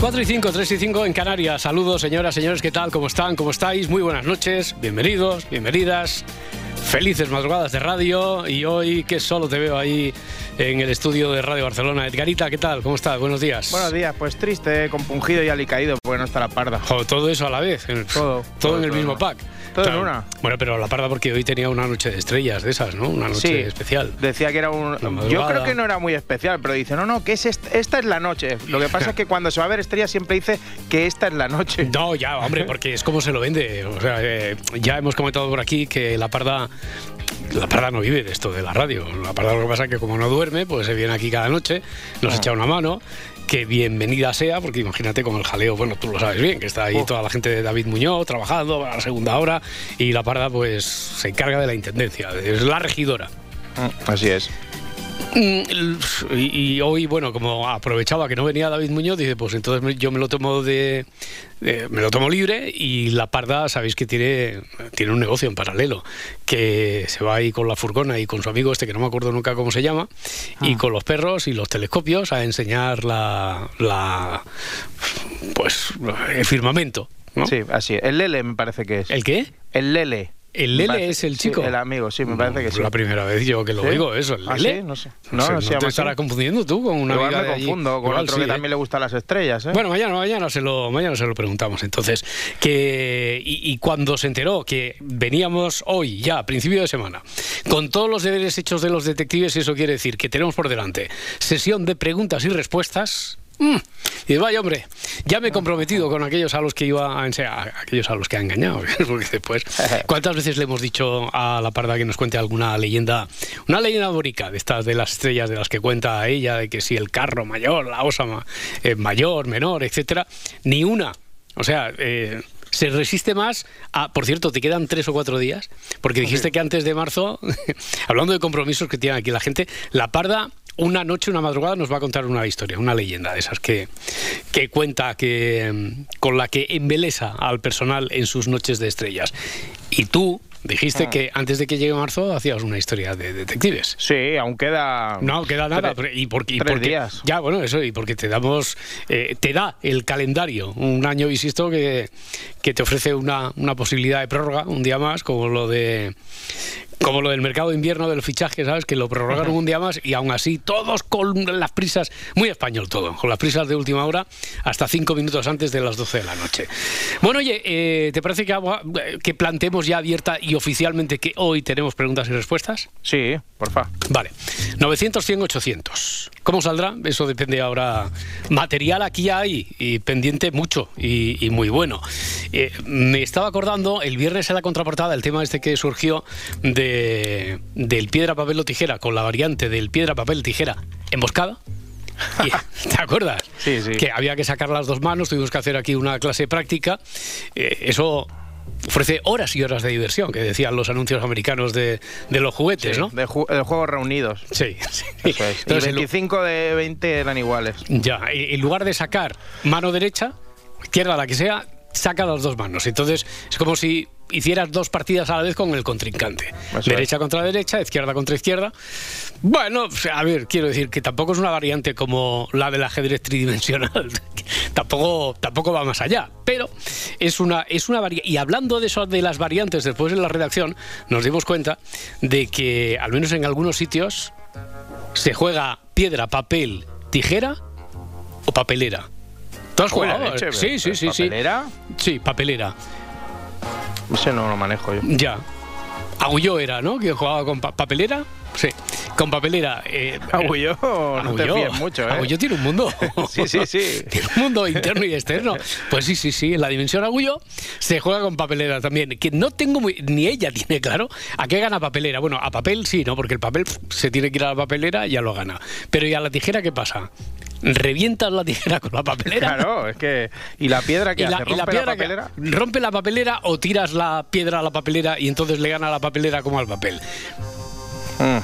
4 y 5, 3 y 5 en Canarias. Saludos, señoras, señores, ¿qué tal? ¿Cómo están? ¿Cómo estáis? Muy buenas noches, bienvenidos, bienvenidas. Felices madrugadas de radio y hoy que solo te veo ahí en el estudio de Radio Barcelona. Edgarita, ¿qué tal? ¿Cómo estás? Buenos días. Buenos días, pues triste, compungido y alicaído porque no está la parda. Todo eso a la vez. en- Todo, Todo, todo, en el todo, mismo pack. Todo en una. Bueno, pero la parda porque hoy tenía una noche de estrellas de esas, ¿no? Una noche Sí, especial. Decía que era un. Yo creo que no era muy especial, pero dice, no, no, que es est- esta es la noche. Lo que pasa es que cuando se va a ver estrellas siempre dice que esta es la noche. No, ya, hombre, porque es como se lo vende. O sea, eh, ya hemos comentado por aquí que la parda. La parda no vive de esto de la radio. La parda lo que pasa es que como no duerme, pues se viene aquí cada noche, nos Ah. echa una mano. Que bienvenida sea, porque imagínate con el jaleo, bueno, tú lo sabes bien, que está ahí toda la gente de David Muñoz trabajando a la segunda hora y la parda pues se encarga de la intendencia, es la regidora. Mm, Así es. Mm, Y, y hoy, bueno, como aprovechaba que no venía David Muñoz, dice, pues entonces yo me lo tomo de, de- me lo tomo libre y la parda, sabéis que tiene, tiene un negocio en paralelo, que se va ahí con la furgona y con su amigo este, que no me acuerdo nunca cómo se llama, y con los perros y los telescopios a enseñar la, la pues, el firmamento. ¿no? Sí, así. El Lele me parece que es. ¿El qué? El Lele. ¿El Lele parece- es el sí, chico? el amigo, sí, me parece que sí. La primera vez yo que lo ¿Sí? oigo, eso, el ¿Ah, Lele. sí? No sé. No, No, sé, no te estarás confundiendo tú con una Igual amiga me allí. confundo con Igual otro sí, que ¿eh? también le gustan las estrellas, ¿eh? Bueno, mañana, mañana se lo, mañana se lo preguntamos. Entonces, que y, y cuando se enteró que veníamos hoy, ya, a principio de semana, con todos los deberes hechos de los detectives, eso quiere decir que tenemos por delante sesión de preguntas y respuestas. Mm, Y vaya hombre, ya me he comprometido con aquellos a los que iba a enseñar, aquellos a los que ha engañado, porque después, ¿cuántas veces le hemos dicho a la parda que nos cuente alguna leyenda, una leyenda bonita de estas de las estrellas de las que cuenta ella, de que si el carro mayor, la osa eh, mayor, menor, etcétera, ni una. O sea, eh, se resiste más a, por cierto, te quedan tres o cuatro días, porque dijiste que antes de marzo, hablando de compromisos que tiene aquí la gente, la parda una noche, una madrugada nos va a contar una historia, una leyenda de esas que, que cuenta, que con la que embelesa al personal en sus noches de estrellas. Y tú dijiste Ah. que antes de que llegue marzo hacías una historia de detectives. Sí, aún queda. No queda nada. Tre- pero- y porque, y tres porque- días. Ya, bueno, eso, y porque te damos, eh, te da el calendario, un año insisto que, que te ofrece una, una posibilidad de prórroga, un día más, como lo de como lo del mercado de invierno de los fichajes, ¿sabes? Que lo prorrogaron un día más y aún así todos con las prisas, muy español todo, con las prisas de última hora hasta cinco minutos antes de las 12 de la noche. Bueno, oye, eh, ¿te parece que, que planteemos ya abierta y oficialmente que hoy tenemos preguntas y respuestas? Sí, porfa. Vale, 900, 100, 800. ¿Cómo saldrá? Eso depende ahora. Material aquí hay y pendiente mucho y, y muy bueno. Eh, me estaba acordando el viernes en la contraportada el tema este que surgió de, del piedra, papel o tijera con la variante del piedra, papel, tijera emboscada. ¿Te acuerdas? Sí, sí. Que había que sacar las dos manos, tuvimos que hacer aquí una clase práctica. Eh, eso ofrece horas y horas de diversión, que decían los anuncios americanos de, de los juguetes, Sí, ¿no? de, ju- de juegos reunidos. Sí, sí. Eso es. Y Entonces, en lu- 25 de 20 eran iguales. ya, en lugar de sacar mano derecha, izquierda, la que sea, saca las dos manos. Entonces es como si hicieras dos partidas a la vez con el contrincante. Eso derecha contra derecha, izquierda contra izquierda. Bueno, a ver, quiero decir que tampoco es una variante como la del ajedrez tridimensional. tampoco, tampoco va más allá. Pero es una, es una variante. Y hablando de eso, de las variantes, después en la redacción nos dimos cuenta de que, al menos en algunos sitios, se juega piedra, papel, tijera o papelera. ¿Tú has jugado? leche, sí, sí, sí, sí. ¿papelera? Sí, papelera. Ese no lo manejo yo. Ya. Agulló era, ¿no? Que jugaba con pa- papelera. Sí, con papelera. Eh, Agulló, no te fíes mucho, ¿eh? Agulló tiene un mundo. Sí, sí, sí. Tiene un mundo interno y externo. Pues sí, sí, sí. En la dimensión Agulló se juega con papelera también. Que no tengo muy, ni ella tiene claro a qué gana papelera. Bueno, a papel sí, ¿no? Porque el papel se tiene que ir a la papelera y ya lo gana. Pero ¿y a la tijera qué pasa? Revientas la tijera con la papelera. Claro, es que. ¿Y la piedra que y la, hace? y la ¿Rompe piedra la que- papelera? rompe la papelera o tiras la piedra a la papelera y entonces le gana la papelera como al papel. Mm.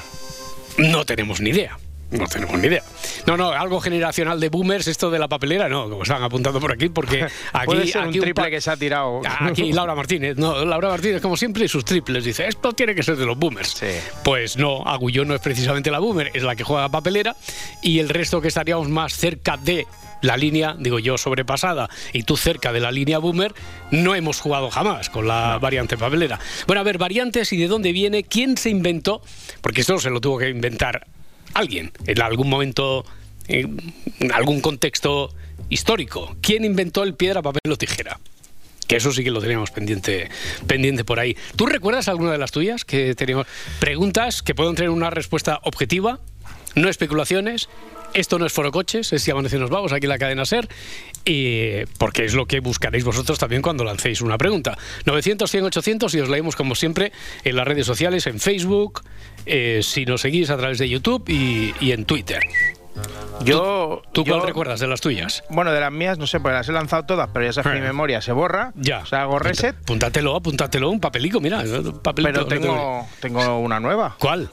No tenemos ni idea. No tenemos ni idea. No, no, algo generacional de boomers, esto de la papelera, no, como están apuntando por aquí, porque aquí. Puede ser un aquí triple que se ha tirado. Aquí Laura Martínez, no, Laura Martínez, como siempre, y sus triples, dice, esto tiene que ser de los boomers. Sí. Pues no, Agullón no es precisamente la boomer, es la que juega papelera, y el resto que estaríamos más cerca de la línea, digo yo, sobrepasada, y tú cerca de la línea boomer, no hemos jugado jamás con la variante papelera. Bueno, a ver, variantes y de dónde viene, quién se inventó, porque esto se lo tuvo que inventar alguien en algún momento, en algún contexto histórico. ¿Quién inventó el piedra, papel o tijera? Que eso sí que lo teníamos pendiente, pendiente por ahí. ¿Tú recuerdas alguna de las tuyas que teníamos? Preguntas que pueden tener una respuesta objetiva, no especulaciones. Esto no es Foro Coches, es Si Amanece Nos Vamos, aquí en la cadena SER, y porque es lo que buscaréis vosotros también cuando lancéis una pregunta. 900, 100, 800 y os leemos como siempre en las redes sociales, en Facebook, eh, si nos seguís a través de YouTube y, y en Twitter. Yo. ¿Tú cuál yo- recuerdas de las tuyas? Bueno, de las mías, no sé, porque las he lanzado todas, pero ya sabes que mi Eh. memoria se borra. Ya. O sea, hago reset, Apúntatelo, apúntatelo, un papelico, mira. un papelito. pero tengo, tengo una nueva. ¿Cuál?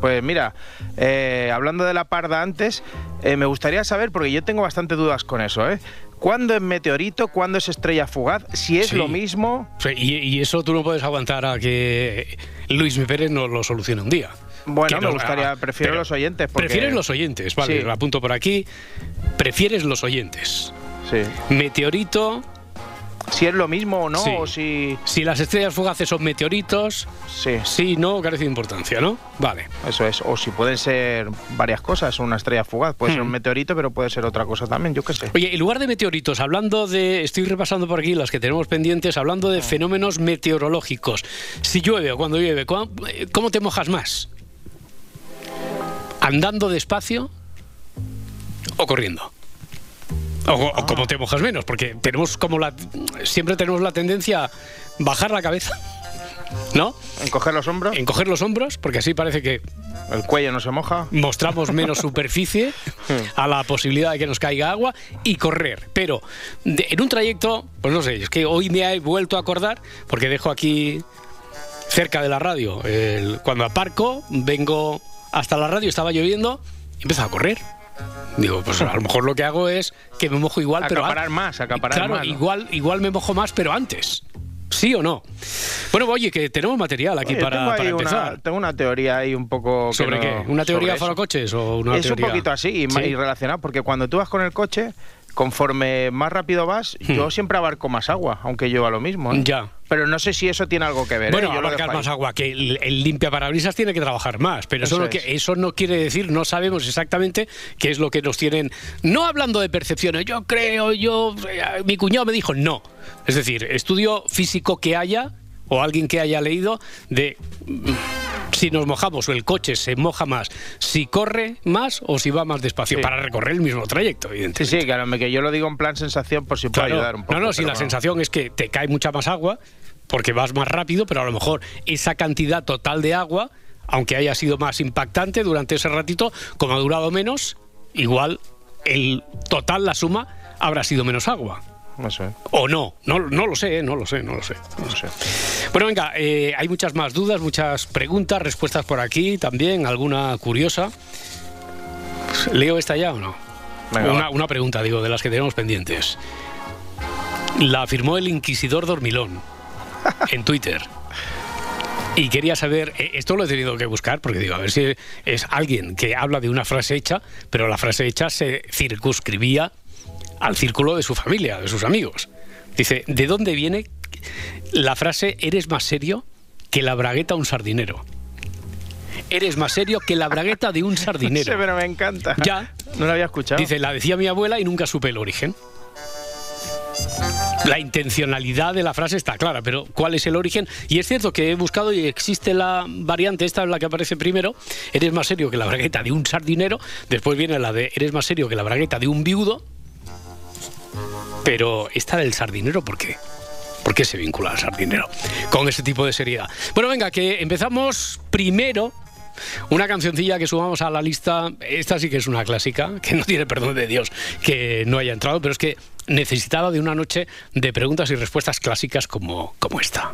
Pues mira, eh, hablando de la parda antes, eh, me gustaría saber, porque yo tengo bastante dudas con eso, ¿eh? ¿Cuándo es meteorito? ¿Cuándo es estrella fugaz? Si es Sí. lo mismo. Sí, y, y eso tú no puedes aguantar a que Luis Pérez nos lo solucione un día. Bueno, me gustaría, ah, prefiero pero los oyentes. Porque, Prefieres los oyentes, vale, Sí. lo apunto por aquí. Prefieres los oyentes. Sí. Meteorito, Si es lo mismo o no, Sí. o si. si las estrellas fugaces son meteoritos, Sí, sí, no, carece de importancia, ¿no? Vale. eso es. O si pueden ser varias cosas, una estrella fugaz. Puede ser Hmm. un meteorito, pero puede ser otra cosa también, yo qué sé. Oye, en lugar de meteoritos, hablando de. Estoy repasando por aquí las que tenemos pendientes, hablando de fenómenos meteorológicos. Si llueve o cuando llueve, ¿cómo, cómo te mojas más? ¿Andando despacio o corriendo? O, o Ah. cómo te mojas menos, porque tenemos como la. Siempre tenemos la tendencia a bajar la cabeza, ¿no? Encoger los hombros, Encoger los hombros, porque así parece que el cuello no se moja. mostramos menos superficie a la posibilidad de que nos caiga agua y correr. Pero de- en un trayecto, pues no sé, es que hoy me he vuelto a acordar, porque dejo aquí cerca de la radio, el- cuando aparco, vengo hasta la radio, estaba lloviendo, y empiezo a correr. Digo, pues a lo mejor lo que hago es que me mojo igual, pero Acaparar an- más, acaparar claro, más, ¿no? igual, igual me mojo más, pero antes. ¿Sí o no? Bueno, oye, que tenemos material aquí Oye, para, tengo, para empezar. una, tengo una teoría ahí un poco. que ¿Sobre no- qué? ¿Una teoría sobre para eso. coches o una es teoría? un poquito así y, Sí. y relacionado, porque cuando tú vas con el coche, conforme más rápido vas, yo siempre abarco más agua, aunque lleva lo mismo. ¿eh? Hmm. Ya. Pero no sé si eso tiene algo que ver. ¿eh? Bueno, Yo abarcar más agua, que el, el limpia parabrisas tiene que trabajar más, pero eso, Eso no, que- es. eso no quiere decir, no sabemos exactamente qué es lo que nos tienen, no hablando de percepciones, yo creo, yo, eh, mi cuñado me dijo, no. Es decir, estudio físico que haya, o alguien que haya leído, de mm, si nos mojamos o el coche se moja más, si corre más o si va más despacio, Sí. para recorrer el mismo trayecto, Sí, evidentemente. sí, claro, que yo lo digo en plan sensación por si puede Claro. ayudar un poco. no, no, si la bueno. sensación es que te cae mucha más agua, porque vas más rápido, pero a lo mejor esa cantidad total de agua, aunque haya sido más impactante durante ese ratito, como ha durado menos, igual el total, la suma, habrá sido menos agua. No sé, O no, no, no lo sé, ¿eh? no lo sé, no lo sé. no sé. Bueno, venga, eh, hay muchas más dudas, muchas preguntas, respuestas por aquí también, alguna curiosa. ¿Leo esta ya o no? Venga, una, una pregunta, digo, de las que tenemos pendientes. La afirmó el Inquisidor Dormilón en Twitter. Y quería saber, eh, esto lo he tenido que buscar, porque digo, a ver si es alguien que habla de una frase hecha, pero la frase hecha se circunscribía al círculo de su familia, de sus amigos. Dice, ¿de dónde viene la frase eres más serio que la bragueta un sardinero? Eres más serio que la bragueta de un Sí, sardinero. pero me encanta. Ya. No lo había escuchado. Dice, la decía mi abuela y nunca supe el origen. La intencionalidad de la frase está clara, pero ¿cuál es el origen? Y es cierto que he buscado y existe la variante, esta es la que aparece primero, eres más serio que la bragueta de un sardinero, después viene la de eres más serio que la bragueta de un viudo, pero esta del sardinero, ¿por qué? ¿Por qué se vincula al sardinero con ese tipo de seriedad? Bueno, venga, que empezamos primero una cancioncilla que sumamos a la lista. Esta sí que es una clásica, que no tiene perdón de Dios que no haya entrado, pero es que necesitaba de una noche de preguntas y respuestas clásicas como, como esta.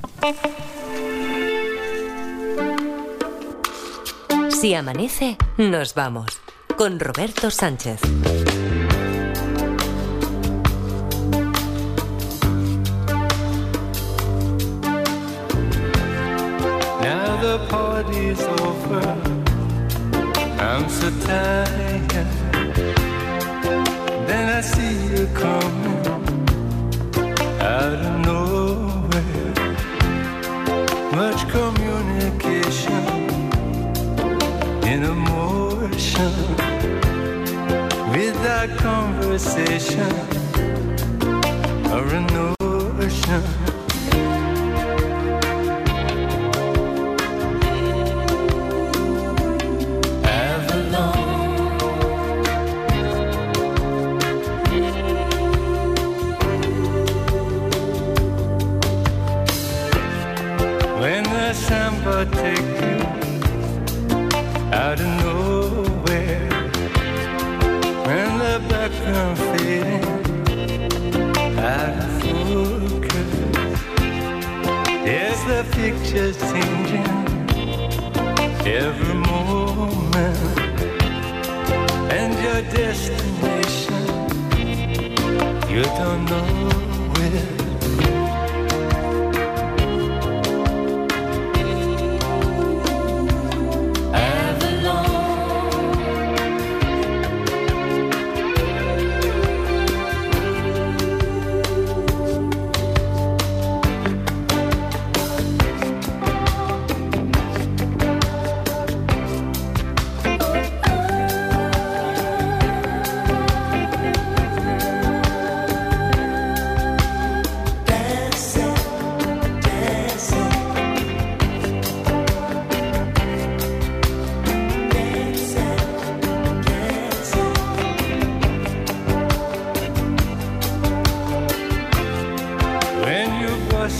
Si amanece, nos vamos. Con Roberto Sánchez. The party's over. I'm so tired. Then I see you coming out of nowhere. Much communication in emotion without conversation or a notion. Samba take you out of nowhere, when the background fading out of focus, yes, the picture's changing every moment, and your destination you don't know where.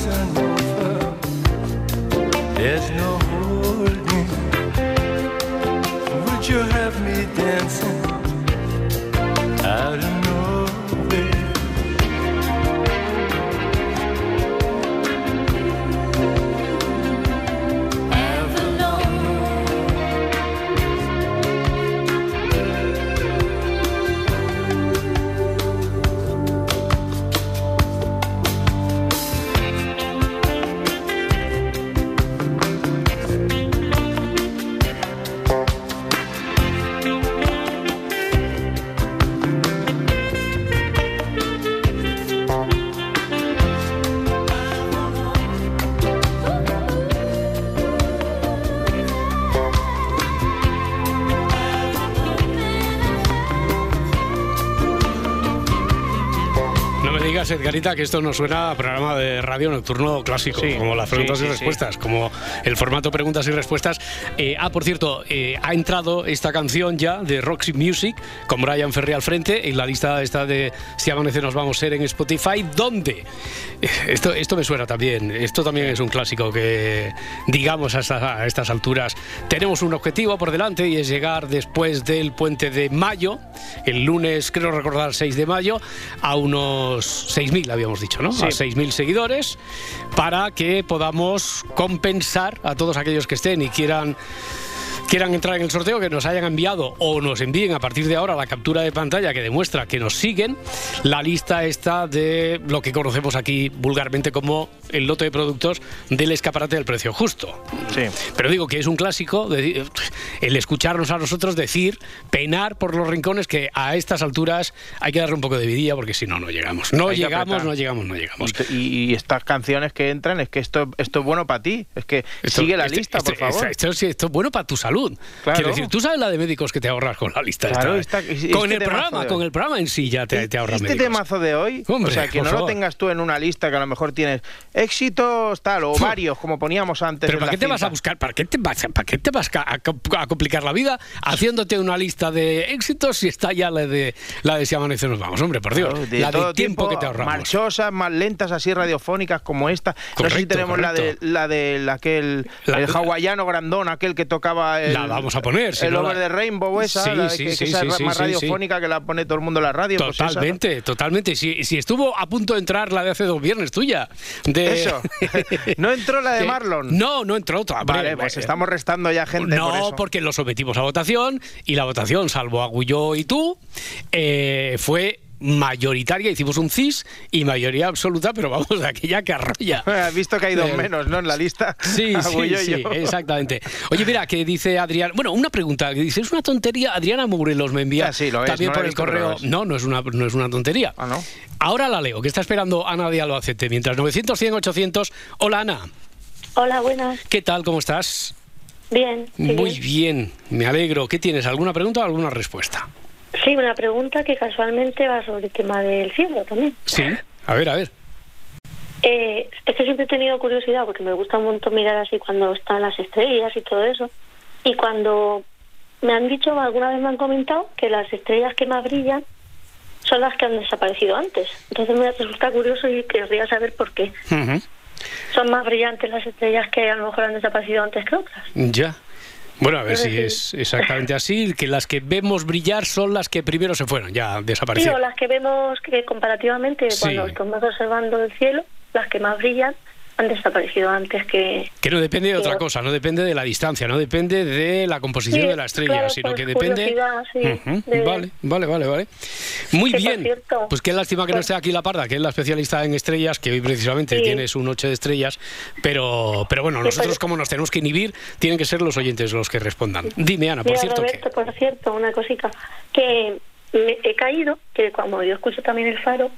listen. Edgarita, que esto no suena a programa de radio nocturno clásico, Sí, como las preguntas sí, y sí, respuestas, como el formato preguntas y respuestas. Eh, ah, por cierto, eh, ha entrado esta canción ya de Roxy Music, con Brian Ferry al frente, en la lista esta de Si amanece nos vamos a ser en Spotify, donde esto, esto me suena también, esto también es un clásico que, digamos, a, esta- a estas alturas tenemos un objetivo por delante y es llegar después del puente de mayo, el lunes, creo recordar, 6 de mayo, a unos 6.000, habíamos dicho, ¿no? Sí. A 6.000 seguidores, para que podamos compensar a todos aquellos que estén y quieran quieran entrar en el sorteo, que nos hayan enviado o nos envíen a partir de ahora la captura de pantalla que demuestra que nos siguen, la lista está de lo que conocemos aquí vulgarmente como el lote de productos del escaparate del precio justo. Sí. Pero digo que es un clásico de- el escucharnos a nosotros decir, penar por los rincones que a estas alturas hay que darle un poco de vidilla porque si no, no llegamos. No llegamos, no llegamos, no llegamos. Y, estas canciones que entran, es que esto, esto es bueno para ti. Es que Esto- sigue la este- lista, este- por favor. Esto- esto es bueno para tu salud. Claro. Quiero decir, tú sabes la de médicos que te ahorras con la lista. Claro, esta, esta- es- con este el programa, con el programa en sí ya te, te ahorras este médicos. temazo de hoy, Hombre, o sea, que no lo favor. tengas tú en una lista que a lo mejor tienes éxitos tal o varios, como poníamos antes. Pero en ¿para la qué te vas a buscar? ¿Para qué te vas, a- para qué te vas a, a- complicar la vida haciéndote una lista de éxitos si está ya la de la de si amanece nos vamos? Hombre, por Dios. Claro, de la todo de tiempo, que te ahorramos. Marchosas, más lentas, así radiofónicas como esta. no sé si Correcto, tenemos la de correcto. la de aquel La- el hawaiano grandón, aquel que tocaba el, La vamos a poner, si el no Over la- the Rainbow esa, Sí, la- sí, que, esa es más radiofónica que la pone todo el mundo en la radio. pues esa, ¿no? Totalmente, totalmente. Si, si estuvo a punto de entrar la de hace dos viernes tuya. De... Eso. no entró la de Marlon. No, no entró otra. Vale, pues Eh, estamos restando ya gente no, por eso. porque lo sometimos a votación y la votación, salvo a Guyó y tú, eh, fue mayoritaria. Hicimos un CIS y mayoría absoluta, pero vamos, aquella que arrolla. Has visto que hay dos Eh, menos, ¿no? En la lista. Sí, sí, sí, yo. exactamente. Oye, mira, que dice Adrián. Bueno, una pregunta. que Dice, es una tontería. Adriana Morelos me envía Ah, sí, lo es, también no por el correo. No, no es, una, no es una tontería. Ah, ¿no? Ahora la leo, que está esperando Ana de Albacete. Mientras 900, 100, 800. Hola, Ana. Hola, buenas. ¿Qué tal? ¿Cómo estás? Bien. sí, Muy bien, me alegro. ¿Qué tienes? ¿Alguna pregunta o alguna respuesta? Sí, una pregunta que casualmente va sobre el tema del cielo también. Sí. A ver, a ver. Eh, es que siempre he tenido curiosidad porque me gusta un montón mirar así cuando están las estrellas y todo eso. Y cuando me han dicho, alguna vez me han comentado que las estrellas que más brillan son las que han desaparecido antes. Entonces me resulta curioso y querría saber por qué. Son más brillantes las estrellas que a lo mejor han desaparecido antes que otras. Ya. Bueno, a ver si Sí. es exactamente así, que las que vemos brillar son las que primero se fueron, ya Sí, desaparecieron. o las que vemos que comparativamente Sí. cuando estamos observando el cielo, las que más brillan han desaparecido antes que... Que no depende de otra cosa, no depende de la distancia, no depende de la composición Sí, de la estrella, claro, sino que depende. de- Vale, vale, vale, vale. Muy bien. cierto, pues qué lástima que no esté aquí la Parda, que es la especialista en estrellas, que hoy precisamente tiene su noche de estrellas, pero, pero bueno, nosotros como nos tenemos que inhibir, tienen que ser los oyentes los que respondan. Dime, Ana, por Mira, cierto Roberto, que. por cierto, una cosita, que me he caído, que como yo escucho también el faro,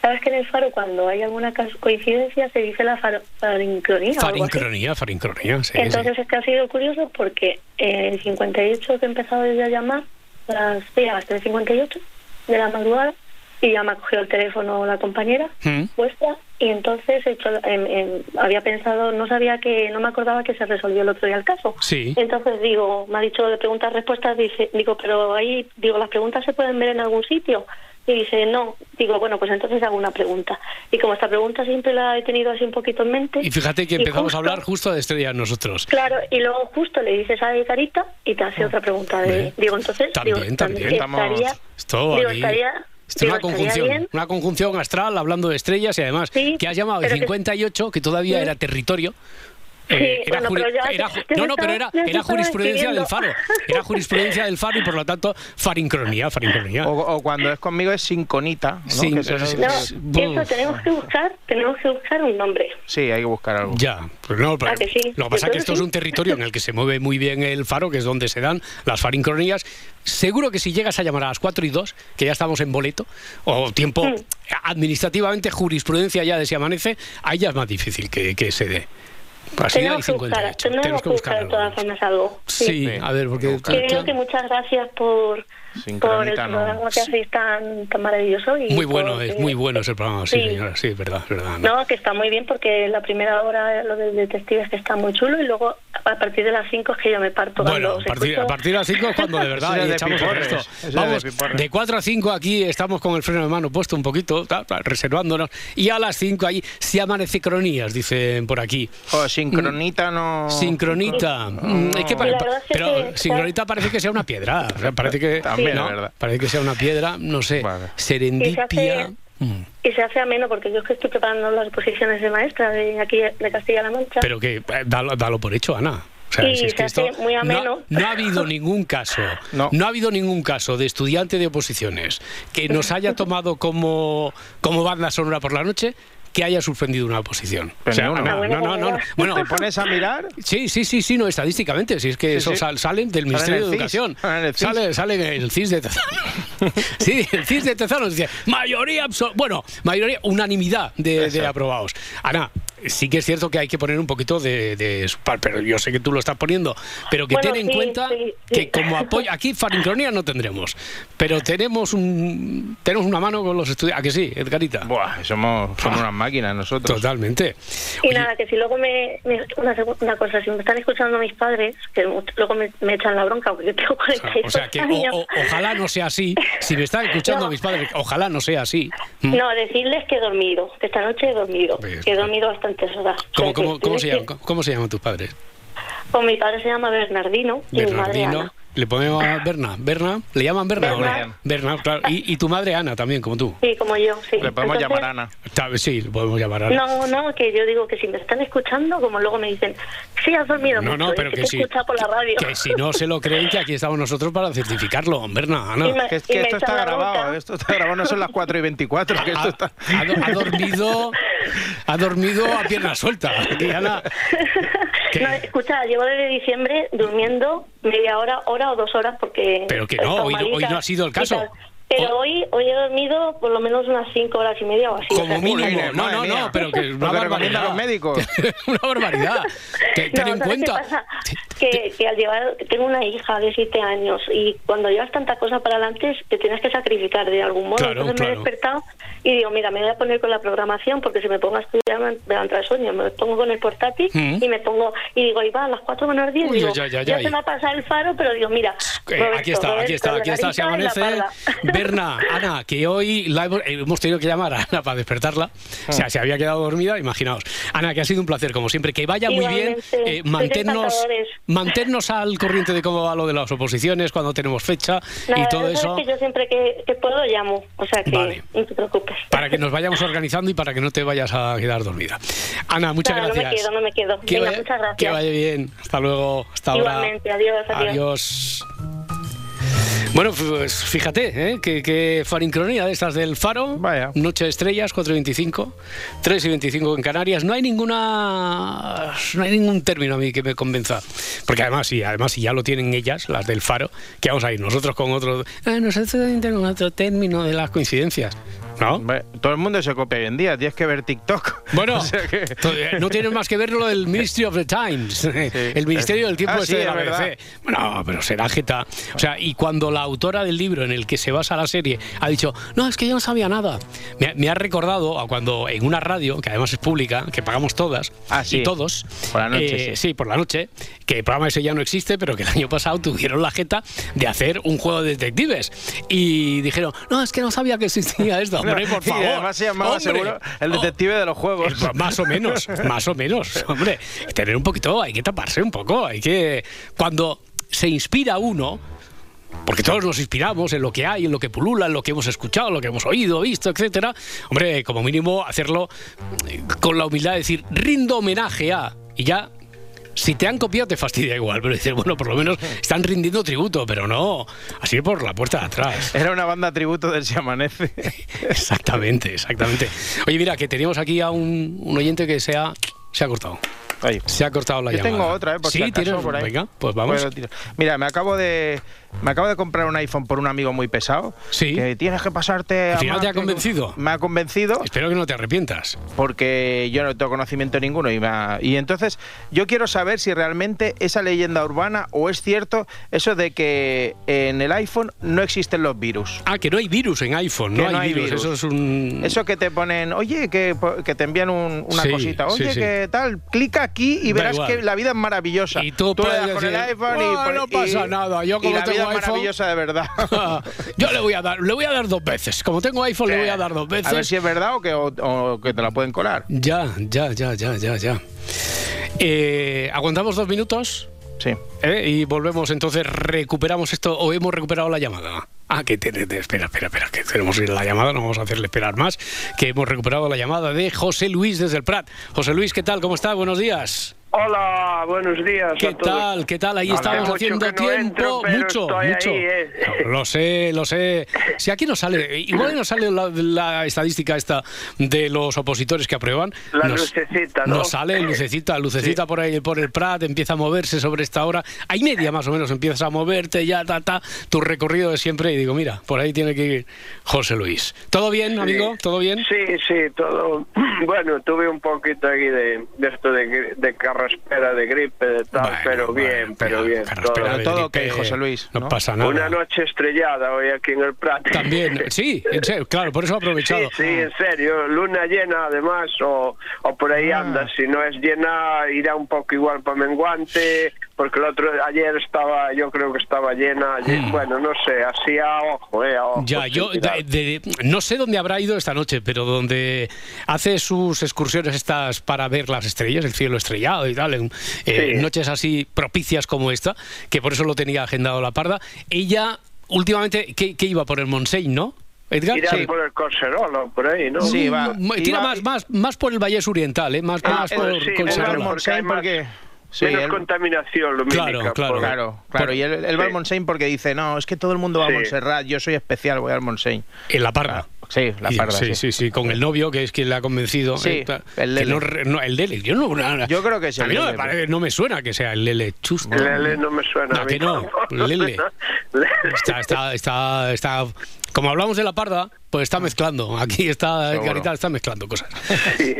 sabes que en el faro cuando hay alguna coincidencia se dice la faro- farincronía o algo así. Farincronía, farincronía, sí, sí. Entonces es que ha sido curioso porque en el 58 que he empezado yo a llamar, las, sí, a las 3.58 de la madrugada, y ya me ha cogido el teléfono la compañera Mm. vuestra, y entonces he hecho, em, em, había pensado, no sabía que, no me acordaba que se resolvió el otro día el caso. Sí. Entonces digo, me ha dicho de preguntas respuestas, dice, digo, pero ahí, digo, las preguntas se pueden ver en algún sitio. Y dice, no, digo, bueno, pues entonces hago una pregunta. Y como esta pregunta siempre la he tenido así un poquito en mente. Y fíjate que empezamos a hablar justo de estrellas nosotros. Claro, y luego justo le dices a carita y te hace otra pregunta de, digo, entonces, también, digo, también. estaría, Esto digo, estaría, Esto es una conjunción, bien. una conjunción astral hablando de estrellas y además Sí, que has llamado que- 58, que todavía Sí. era territorio. Sí, eh, era bueno, pero ya- era no, no, pero era, se era jurisprudencia del faro. Era jurisprudencia del faro y por lo tanto farincronía, farincronía. O, o cuando es conmigo es sinconita. ¿no? Sin- Que es- No, es- eso tenemos que buscar, tenemos que buscar un nombre. Sí, hay que buscar algo. Ya, pues no, pero ¿A que sí? lo que pasa es que esto es sí. un territorio en el que se mueve muy bien el faro, que es donde se dan las farincronías. Seguro que si llegas a llamar a las 4 y 2, que ya estamos en boleto, o tiempo Mm. administrativamente, jurisprudencia ya de si amanece, ahí ya es más difícil que, que se dé. Así tenemos que buscar, 58. tenemos que buscar de algo todas más. formas algo. Sí, Sí. a ver, porque... Creo que muchas gracias por, por el Sincronita no. programa que hacéis tan, tan maravilloso. Y Muy bueno, por- es muy bueno ese programa, sí, Sí. señora, sí, es verdad, es verdad. ¿no? No, que está muy bien porque la primera hora lo de detectives que está muy chulo y luego a partir de las 5 es que yo me parto. Bueno, a partir, escucho- a partir de las 5 es cuando de verdad de echamos el resto. Vamos, de piporres. de 4 a 5 aquí estamos con el freno de mano puesto un poquito, ta, ta, reservándonos. Y a las 5 ahí se amanece cronías, dicen por aquí. O sincronita no. Sincronita. Mm, es que pa- Y la pa- verdad es que pero sí, sincronita parece que sea una piedra. o sea, parece que, También, ¿no? es verdad. Parece que sea una piedra, no sé. Vale. Serendipia. Y se hace- Mm. Se hace ameno porque yo es que estoy preparando las posiciones de maestra de aquí de Castilla-La Mancha. Pero que eh, dalo, dalo por hecho, Ana. O sea, Y si es se que hace esto muy no, ameno. no ha habido ningún caso, no. No. ha habido ningún caso de estudiante de oposiciones que nos haya tomado como, como banda sonora por la noche que haya suspendido una oposición. Uno. Ana, Ah, bueno, no, no, no, no. bueno. ¿Te pones a mirar? Sí, sí, sí, sí, no, estadísticamente, si es que Sí, eso sí. sal- sale del Ministerio de Educación. sale. Sale, el CIS de Tezano. sí, el CIS de Tezano dice, mayoría absoluta, bueno, mayoría, unanimidad de, aprobados. Ana, sí que es cierto que hay que poner un poquito de, de su par, pero yo sé que tú lo estás poniendo, pero que Bueno, ten en sí, cuenta sí, sí. que como apoyo, aquí farincronía no tendremos, pero tenemos un tenemos una mano con los estudiantes, ¿a que sí, Edgarita? Buah, somos, somos unas máquinas nosotros. Totalmente. Y Oye, nada, que si luego me, me- una, una cosa, si me están escuchando mis padres, que luego me, me echan la bronca porque yo tengo O sea, 42 o sea que o- años. o- ojalá no sea así. Si me están escuchando No. mis padres, ojalá no sea así. Mm. No, decirles que he dormido, que esta noche he dormido, que he dormido bastantes horas. O ¿Cómo, cómo, cómo se llaman, ¿Cómo se llaman tus padres? Pues mi padre se llama Bernardino y mi madre Bernardino. Ana. Le ponemos a Berna. Berna. ¿Le llaman Berna? no? Berna. Berna, claro. Y, y tu madre Ana también, como tú. Sí, como yo, sí. Le podemos Entonces, llamar Ana. Está- Sí, le podemos llamar Ana. No, no, que yo digo que si me están escuchando, como luego me dicen, sí, has dormido No, mucho, no, pero que que sí. escucha por la radio. Que si no se lo creen, que aquí estamos nosotros para certificarlo. Berna, Ana. Me- Que, que esto está grabado, bronca. esto está grabado, no son las 4 y 24, que esto ha, está... ha ha dormido ha dormido a pierna suelta Aquí, Ana, ¿Qué? No, escucha, llevo desde diciembre durmiendo media hora, hora o dos horas porque... Pero que no, hoy no- hoy malita no ha sido el caso. Pero hoy hoy he dormido por lo menos unas cinco horas y media o así. o sea como mínimo no no no mía. pero que una barbaridad los médicos. una barbaridad Te- No, ten en ¿sabes cuenta qué pasa? Que, que al llevar, tengo una hija de siete años y cuando llevas tanta cosa para adelante te tienes que sacrificar de algún modo. Claro, Entonces me claro. he despertado y digo, mira, me voy a poner con la programación porque si me pongo a estudiar me, me va a entrar sueño. Me pongo con el portátil Mm. y me pongo, y digo, ahí va, a las cuatro menos diez, Uy, digo, ya, ya, ya, ya, se me ha pasado el faro, pero digo, mira, Eh, Roberto, aquí está, aquí Roberto, está, la aquí está, se amanece. Berna, Ana, que hoy la hemos, eh, hemos tenido que llamar a Ana para despertarla. O sea, se había quedado dormida, imaginaos. Ana, que ha sido un placer, como siempre. Que vaya muy bien. Eh, encantadores. mantenernos al corriente de cómo va lo de las oposiciones, cuando tenemos fecha Nada, y todo eso. que yo siempre que, que puedo llamo, o sea que Vale. no te preocupes. Para que nos vayamos organizando y para que no te vayas a quedar dormida. Ana, muchas Nada, no me gracias. quedo, no me quedo. Que Venga, vaya- muchas gracias. Que vaya bien. Hasta luego. Hasta ahora. Igualmente, adiós, adiós. Adiós. Bueno, pues fíjate, ¿eh? que, que farincronía de estas del Faro. Vaya. Noche de estrellas, 4 y 25. 3 y 25 en Canarias. No hay ninguna. No hay ningún término a mí que me convenza. Porque además, sí, además, si ya lo tienen ellas, las del Faro, que vamos a ir nosotros con otro. Ah, nosotros tenemos otro término de las coincidencias. ¿No? Todo el mundo se copia hoy en día, tienes que ver TikTok. Bueno, O sea que- to- eh, no tienes más que ver lo del Ministry of the Times, el Ministerio del Tiempo Ah, este sí, de la. BBC. Bueno, pero será jeta. O sea, y cuando la autora del libro en el que se basa la serie ha dicho, no, es que yo no sabía nada, me, ha- me ha recordado a cuando en una radio, que además es pública, que pagamos todas Ah, sí. y todos, Por la noche, eh, sí. por la noche, que el programa ese ya no existe, pero que el año pasado tuvieron la jeta de hacer un juego de detectives. Y dijeron, no, es que no sabía que existía esto, hombre, por Y favor. además se llamaba hombre. seguro el Oh, detective de los juegos. eh, Más o menos, más o menos. Hombre, tener un poquito, hay que taparse un poco, hay que... Cuando se inspira uno, porque todos nos inspiramos en lo que hay, en lo que pulula, en lo que hemos escuchado, en lo que hemos oído, visto, etcétera. Hombre, como mínimo hacerlo eh, con la humildad de decir, rindo homenaje a... Y ya... Si te han copiado te fastidia igual, pero dices, bueno, por lo menos están rindiendo tributo, pero no, así por la puerta de atrás. Era una banda tributo del Se Amanece. Exactamente, exactamente. Oye, mira, que teníamos aquí a un, un oyente que se ha, se ha cortado. Se ha cortado la Yo llamada. tengo otra, ¿eh? Por sí, si acaso, tienes. por ahí. Venga, pues vamos. Mira, me acabo de me acabo de comprar un iPhone por un amigo muy pesado. Sí. Que tienes que pasarte. ¿Al a final te ha convencido? Me ha convencido Espero que no te arrepientas. porque yo no tengo conocimiento ninguno y, me ha- y entonces yo quiero saber si realmente esa leyenda urbana o es cierto eso de que en el iPhone no existen los virus. Ah, que no hay virus en iPhone, no, no hay, virus. virus. Eso es un. Eso que te ponen, oye, que, que te envían un- una Sí, cosita, sí, oye, sí. que tal, clica aquí y Da verás igual. que la vida es maravillosa. Y tú le puedes con el iPhone y, "Ah, pon- no pasa y- nada, yo y como la tengo vida es iPhone- maravillosa de verdad. Yo le voy a dar, le voy a dar dos veces. Como tengo iPhone, le voy a dar dos veces. A ver si es verdad o que, o- o que te la pueden colar. Ya, ya, ya, ya, ya, ya. Eh, ¿Aguantamos dos minutos? Sí. ¿Eh? Y volvemos, entonces recuperamos esto o hemos recuperado la llamada. Ah, que tiene, espera, espera, espera, que tenemos que ir a la llamada, no vamos a hacerle esperar más, que hemos recuperado la llamada de José Luis desde el Prat. José Luis, ¿qué tal? ¿Cómo está? Buenos días. Hola, buenos días. ¿Qué a todos. tal? ¿Qué tal? Ahí estamos haciendo no tiempo. entro, mucho, mucho. ahí, ¿eh? Lo sé, lo sé. Si aquí nos sale, igual nos sale la, la estadística esta de los opositores que aprueban. La nos, lucecita, ¿no? Nos sale lucecita, lucecita por ahí, por el Prat, empieza a moverse sobre esta hora. Hay media más o menos, empiezas a moverte, ya, ta, ta, tu recorrido de siempre. Y digo, mira, por ahí tiene que ir José Luis. ¿Todo bien, amigo? ¿Todo bien? Sí, sí, todo. Bueno, tuve un poquito aquí de, de esto de, de carraspera, de gripe, de tal, Bueno, pero bueno, bien, pero bien. todo. de Pero todo gripe, ok, José Luis, No, ¿no? pasa nada. Una noche estrellada hoy aquí en el Prat. También, sí, en serio, claro, por eso he Sí, aprovechado. sí, en serio. Luna llena, además, o, o por ahí Ah. anda. Si no es llena, irá un poco igual para menguante, porque el otro ayer estaba, yo creo que estaba llena, ayer- bueno, no sé, así a ojo, eh, a ojo. Hmm. Ya, yo de- de- no sé dónde habrá ido esta noche, pero donde hace sus excursiones estas para ver las estrellas, el cielo estrellado y tal, en eh, Sí. noches así propicias como esta, que por eso lo tenía agendado la parda. Ella últimamente, ¿qué, qué iba por el Montseny, no? Edgar, Sí. por el Coserolo, por ahí, ¿no? Sí, va. Tira iba- más, más, más por el Vallés Oriental, ¿eh? más, Ah, más eh, por sí, porque Sí, Menos él- contaminación lumínica. Claro, claro. por- Claro, claro. Por- Y él, él va al Sí. Montseny porque dice, no, es que todo el mundo va a Sí. Montserrat, yo soy especial, voy al Montseny. En la parda. Sí, la parda, sí, sí, sí, con el novio que es quien le ha convencido. Sí, eh, ta- el que Lele. no re- no, el Lele. Yo, no, no, Yo creo que es a el mí no me, parece- no me suena que sea el Lele Chusto. Lele no me suena. No, a mí que no. Lele. Lele. Está, está, está, está. Como hablamos de la parda, pues está mezclando. Aquí está Seguro. Edgarita, está mezclando cosas. Sí.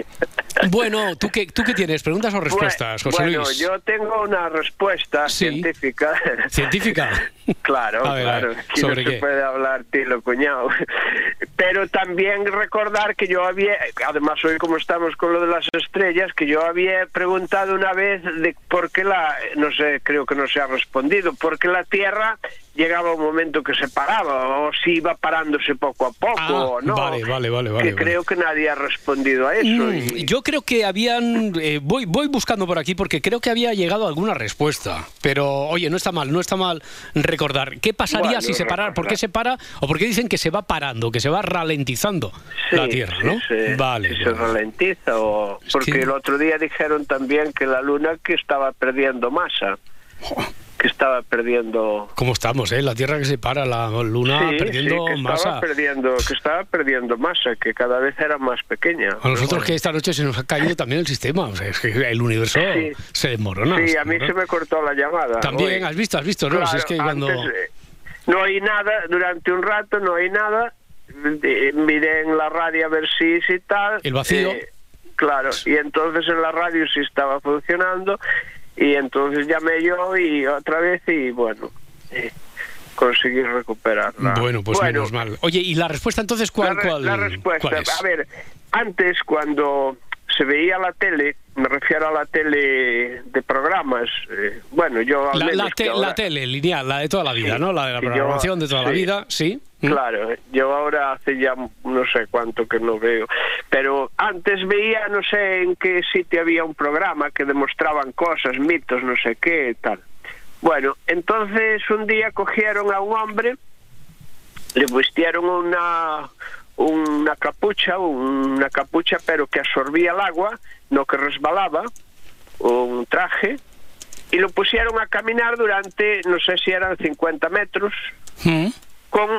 Bueno, ¿tú qué, ¿tú qué tienes? ¿Preguntas o respuestas, José bueno, Luis? yo tengo una respuesta Sí. científica. ¿Científica? Claro, ver, claro. Aquí ¿sobre no qué? se puede hablar tilo cuñado. Pero también recordar que yo había, además hoy como estamos con lo de las estrellas, que yo había preguntado una vez de por qué la, no sé, creo que no se ha respondido, por qué la Tierra llegaba un momento que se paraba o si iba parándose poco a poco Ah, o no. vale, vale, vale, vale, Que vale. creo que nadie ha respondido a eso. Mm, y- Yo creo que habían. eh, voy, voy buscando por aquí porque creo que había llegado alguna respuesta. Pero, oye, no está mal, no está mal recordar. ¿Qué pasaría Bueno, si se parara? ¿Por qué se para? ¿O por qué dicen que se va parando, que se va ralentizando Sí, la Tierra, sí, no? sí, vale. si se ralentiza o porque el otro día dijeron también que la luna que estaba perdiendo masa que estaba perdiendo ¿Cómo estamos, eh? La Tierra que se para, la Luna Sí, perdiendo sí, que masa. estaba perdiendo que estaba perdiendo masa que cada vez era más pequeña A nosotros que esta noche se nos ha caído también el sistema. O sea, es que el universo Sí. se desmorona. sí a mí se me cortó la llamada También, hoy. has visto, has visto, ¿no? Si Claro, es que cuando... antes, eh, no hay nada durante un rato no hay nada eh, miré en la radio a ver si si tal El vacío. eh, claro y entonces en la radio sí estaba funcionando y entonces llamé yo y otra vez y bueno eh, conseguí recuperarla Bueno, pues Bueno, menos mal. Oye, ¿y la respuesta entonces cuál, la, re- cuál, la respuesta, cuál es? a ver, antes cuando se veía la tele, me refiero a la tele de programas, eh, bueno, yo La, la te- ahora- la tele lineal, la de toda la vida, Sí, ¿no? La de la yo- programación de toda la sí. vida, sí. ¿Mm? Claro, yo ahora hace ya no sé cuánto que no veo, pero antes veía, no sé en qué sitio había un programa que demostraban cosas, mitos, no sé qué, tal. Bueno, entonces un día cogieron a un hombre, le vistieron una una capucha, una capucha pero que absorbía el agua, no que resbalaba, un traje, y lo pusieron a caminar durante, no sé si eran 50 metros, ¿Mm? con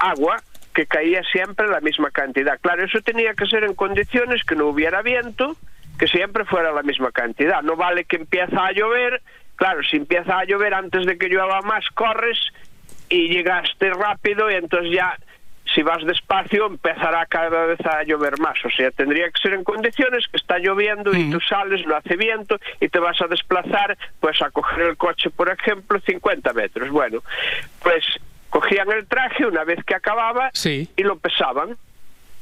agua que caía siempre la misma cantidad. Claro, eso tenía que ser en condiciones que no hubiera viento, que siempre fuera la misma cantidad. No vale que empieza a llover, claro, si empieza a llover antes de que llueva más, corres y llegaste rápido y entonces ya si vas despacio empezará cada vez a llover más. O sea, tendría que ser en condiciones que está lloviendo y tú sales, no hace viento y te vas a desplazar, pues a coger el coche, por ejemplo, 50 metros. Bueno, pues cogían el traje una vez que acababa Sí. y lo pesaban.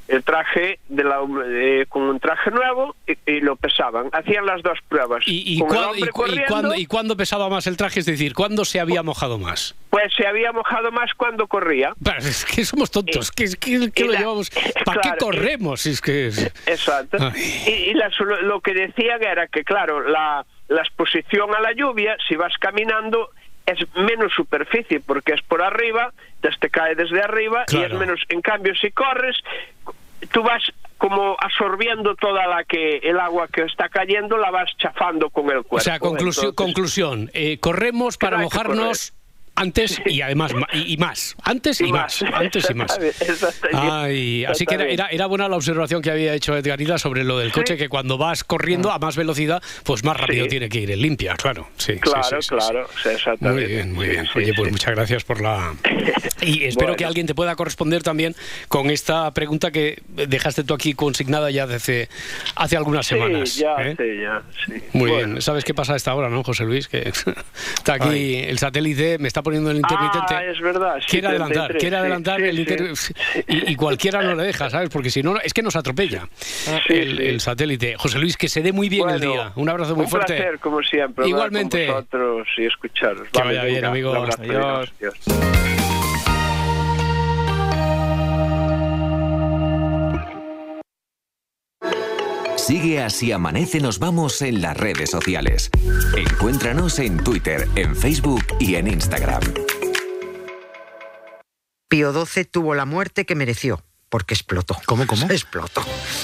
El traje de la, eh, con un traje nuevo y, y lo pesaban. Hacían las dos pruebas. ¿Y, y, hombre y cuándo, pesaba más el traje? Es decir, ¿cuándo se había mojado más? Pues se había mojado más cuando corría. Pero es que somos tontos. ¿Qué, qué- qué y lo la- llevamos? ¿Para qué corremos? Es que es- Exacto. Ay. Y, y la solu- lo que decían era que, claro, la, la exposición a la lluvia, si vas caminando, es menos superficie, porque es por arriba, te cae desde arriba, y es menos. En cambio, si corres, tú vas como absorbiendo toda la que el agua que está cayendo la vas chafando con el cuerpo. O sea, conclusión, Entonces, conclusión eh, corremos para mojarnos antes y además y, y más. Antes y, Y más. más. Antes y más. Ay, así que era, era, era buena la observación que había hecho Edgarita sobre lo del coche, que cuando vas corriendo a más velocidad, pues más rápido Sí. tiene que ir en limpia, claro. Sí, sí, Claro, sí, sí, sí. claro, sí, exactamente. Muy bien, muy Sí, bien. sí, Oye, pues sí. muchas gracias por la... Y espero Bueno. que alguien te pueda corresponder también con esta pregunta que dejaste tú aquí consignada ya desde hace algunas semanas. Sí, ya, ¿eh? sí, ya, sí. Muy Bueno. bien. ¿Sabes qué pasa a esta hora, no, José Luis? Que está aquí el satélite, me está poniendo el intermitente. Ah, es verdad. sí, Quiere adelantar, 33, quiere adelantar sí, el inter- y, y cualquiera no le deja, ¿sabes? Porque si no, es que nos atropella Sí, el, sí. el satélite. José Luis, que se dé muy bien el Bueno, día. Un abrazo muy un fuerte. placer, como siempre, Igualmente. con vosotros y escucharos. Que vaya bien, venga, amigo. un abrazo, Adiós. adiós, Sigue así amanece nos vamos en las redes sociales. Encuéntranos en Twitter, en Facebook y en Instagram. Pío XII tuvo la muerte que mereció, porque explotó. ¿Cómo, cómo? Explotó.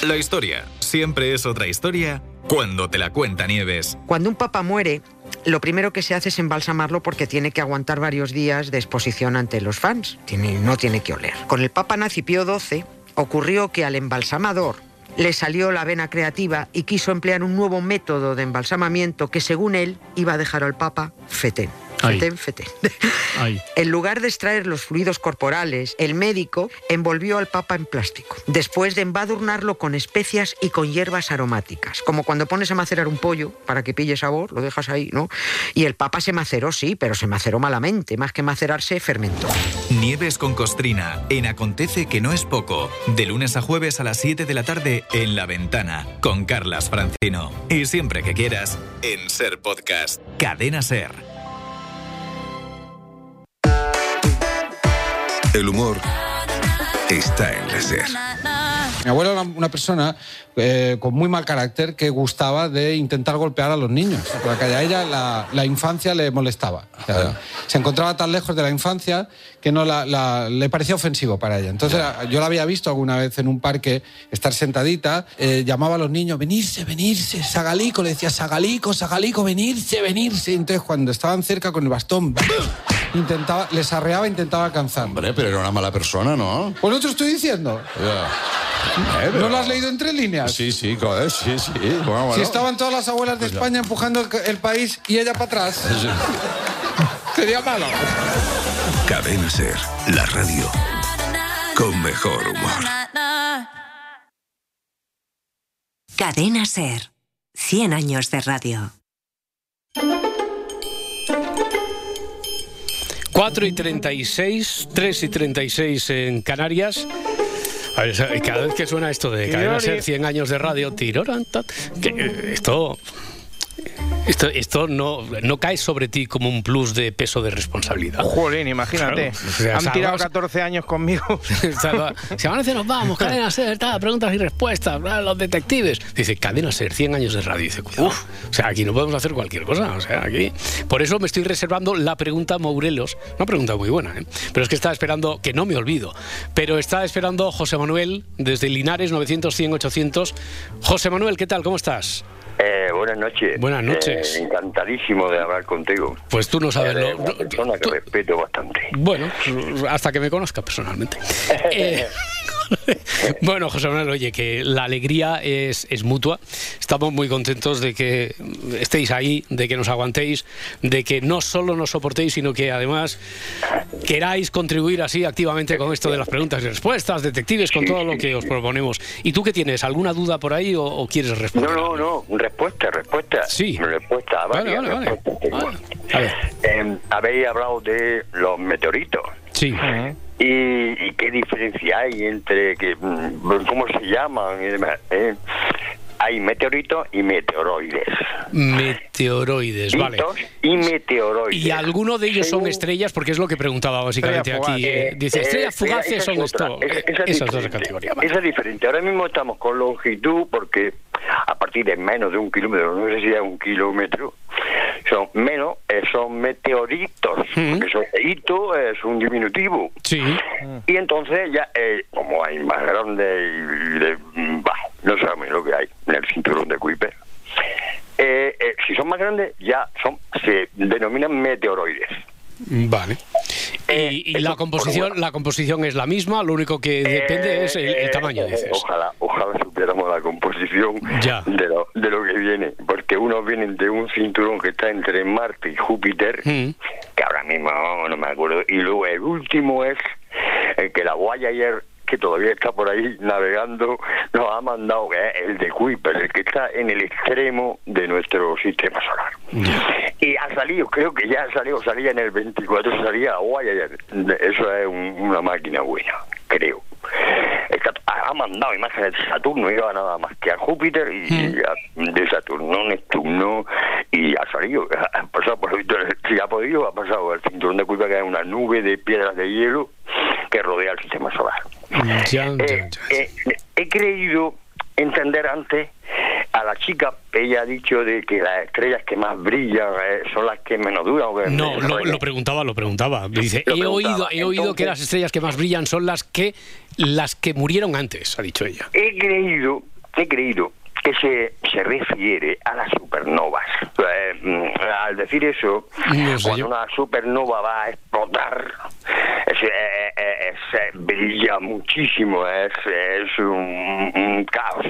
La historia siempre es otra historia cuando te la cuenta Nieves. Cuando un papa muere, lo primero que se hace es embalsamarlo porque tiene que aguantar varios días de exposición ante los fans. Tiene- no tiene que oler. Con el papa nazi Pío XII ocurrió que al embalsamador le salió la vena creativa y quiso emplear un nuevo método de embalsamamiento que según él iba a dejar al papa fetén. En lugar de extraer los fluidos corporales, el médico envolvió al papa en plástico, después de embadurnarlo con especias y con hierbas aromáticas, como cuando pones a macerar un pollo para que pille sabor, lo dejas ahí, ¿no? Y el papa se maceró, sí, pero se maceró malamente, más que macerarse, fermentó. Nieves con Costrina en Acontece que no es poco. De lunes a jueves a las 7 de la tarde en La Ventana con Carlas Francino. Y siempre que quieras en Ser Podcast. Cadena Ser. El humor está en la SER. Mi abuelo era una persona eh, con muy mal carácter que gustaba de intentar golpear a los niños, porque a ella la, la infancia le molestaba. O sea, se encontraba tan lejos de la infancia que no la- la- le parecía ofensivo para ella. Entonces yo la había visto alguna vez en un parque estar sentadita, eh, llamaba a los niños, venirse, venirse, Sagalico, le decía, Sagalico, Sagalico, venirse, venirse. Entonces cuando estaban cerca con el bastón, intentaba, les arreaba e intentaba alcanzar. Hombre, pero era una mala persona, ¿no? Pues no te lo estoy diciendo. Ya. Eh, ¿No lo has leído entre líneas? Sí, sí, joder, sí, sí. Bueno, bueno. Si estaban todas las abuelas de Pues ya. España empujando el, el país y ella para atrás. Sería malo. Cadena Ser, la radio con mejor humor. Cadena Ser. 100 años de radio. 4 y 36, 3 y 36 en Canarias. A ver, cada vez que suena esto de cadena ser 100 años de radio, tiroran, tat, que, eh, esto, esto, esto no, no cae sobre ti como un plus de peso de responsabilidad. Jolín, imagínate. Claro, o sea, Han tirado salvas- 14 años conmigo. Si amanece nos vamos, cadena ser, tal, preguntas y respuestas, bla, los detectives. Dice, cadena ser, 100 años de radio. Dice, cuidado. O sea, aquí no podemos hacer cualquier cosa. O sea, aquí. Por eso me estoy reservando la pregunta Mourelos. Una pregunta muy buena, ¿eh? Pero es que estaba esperando, que no me olvido. Pero está esperando José Manuel desde Linares 900 100 800. José Manuel, ¿qué tal? ¿Cómo estás? Eh, buenas noches. Buenas noches. Eh, encantadísimo de hablar contigo. Pues tú no sabes lo. una persona que respeto bastante. Bueno, hasta que me conozca personalmente. Bueno, José Manuel, oye, que la alegría es, es mutua. Estamos muy contentos de que estéis ahí, de que nos aguantéis, de que no solo nos soportéis, sino que además queráis contribuir así activamente con esto de las preguntas y respuestas, detectives, con todo lo que os proponemos. ¿Y tú qué tienes? ¿Alguna duda por ahí o, o quieres responder? No, no, no. Respuesta, respuesta. Sí. Respuesta. Vale, vale, vale. A ver. Eh, habéis hablado de los meteoritos. Sí. ¿Y, y qué diferencia hay entre que mm, cómo se llaman y demás? eh? Hay meteoritos y meteoroides. Meteoroides, vale. Y meteoroides. Y alguno de ellos son estrellas, porque es lo que preguntaba básicamente Estrella aquí. fugaz. eh, dice, Eh, estrellas eh, fugaces esa son es otra, esto. esa- eh, esa es esas dos categorías. vale. Esa es diferente. Ahora mismo estamos con longitud porque a partir de menos de un kilómetro, no sé si es un kilómetro, son menos, eh, son meteoritos. Porque son, hito es un diminutivo. Sí. Y entonces ya, eh, como hay más grandes mm, bah, no sabemos lo que hay en el cinturón de Kuiper. Eh, eh, si son más grandes, ya son se denominan meteoroides. Vale. Y, y la composición la composición es la misma, lo único que depende es el, el tamaño, Eh, dices. Ojalá, ojalá supiéramos la composición Ya. de, lo, de lo que viene, porque unos vienen de un cinturón que está entre Marte y Júpiter, Mm. que ahora mismo no me acuerdo, y luego el último es el que la Voyager que todavía está por ahí navegando, nos ha mandado, que es el de Kuiper, el que está en el extremo de nuestro sistema solar. Y ha salido, creo que ya ha salido, salía en el 24, salía ayer. Eso es un- una máquina buena, creo. Está- ha mandado imágenes de Saturno, iba nada más que a Júpiter y, y a- de Saturno, Neptuno, y ha salido, ha, pasado por el, si ha podido, ha pasado el cinturón de Kuiper, que es una nube de piedras de hielo que rodea el sistema solar. Ya, Eh, eh, he creído entender antes a la chica, ella ha dicho de que las estrellas que más brillan eh, son las que menos duran. o que No, menos lo, lo preguntaba, lo preguntaba. Dice, Lo he preguntaba. oído, he oído que Entonces- las estrellas que más brillan son las que las que murieron antes, ha dicho ella. He creído, he creído que se, se refiere a las supernovas. Eh, mm, al decir eso, No sé cuando yo. una supernova va a explotar, es, eh, eh, es, brilla muchísimo, es, un, un caos,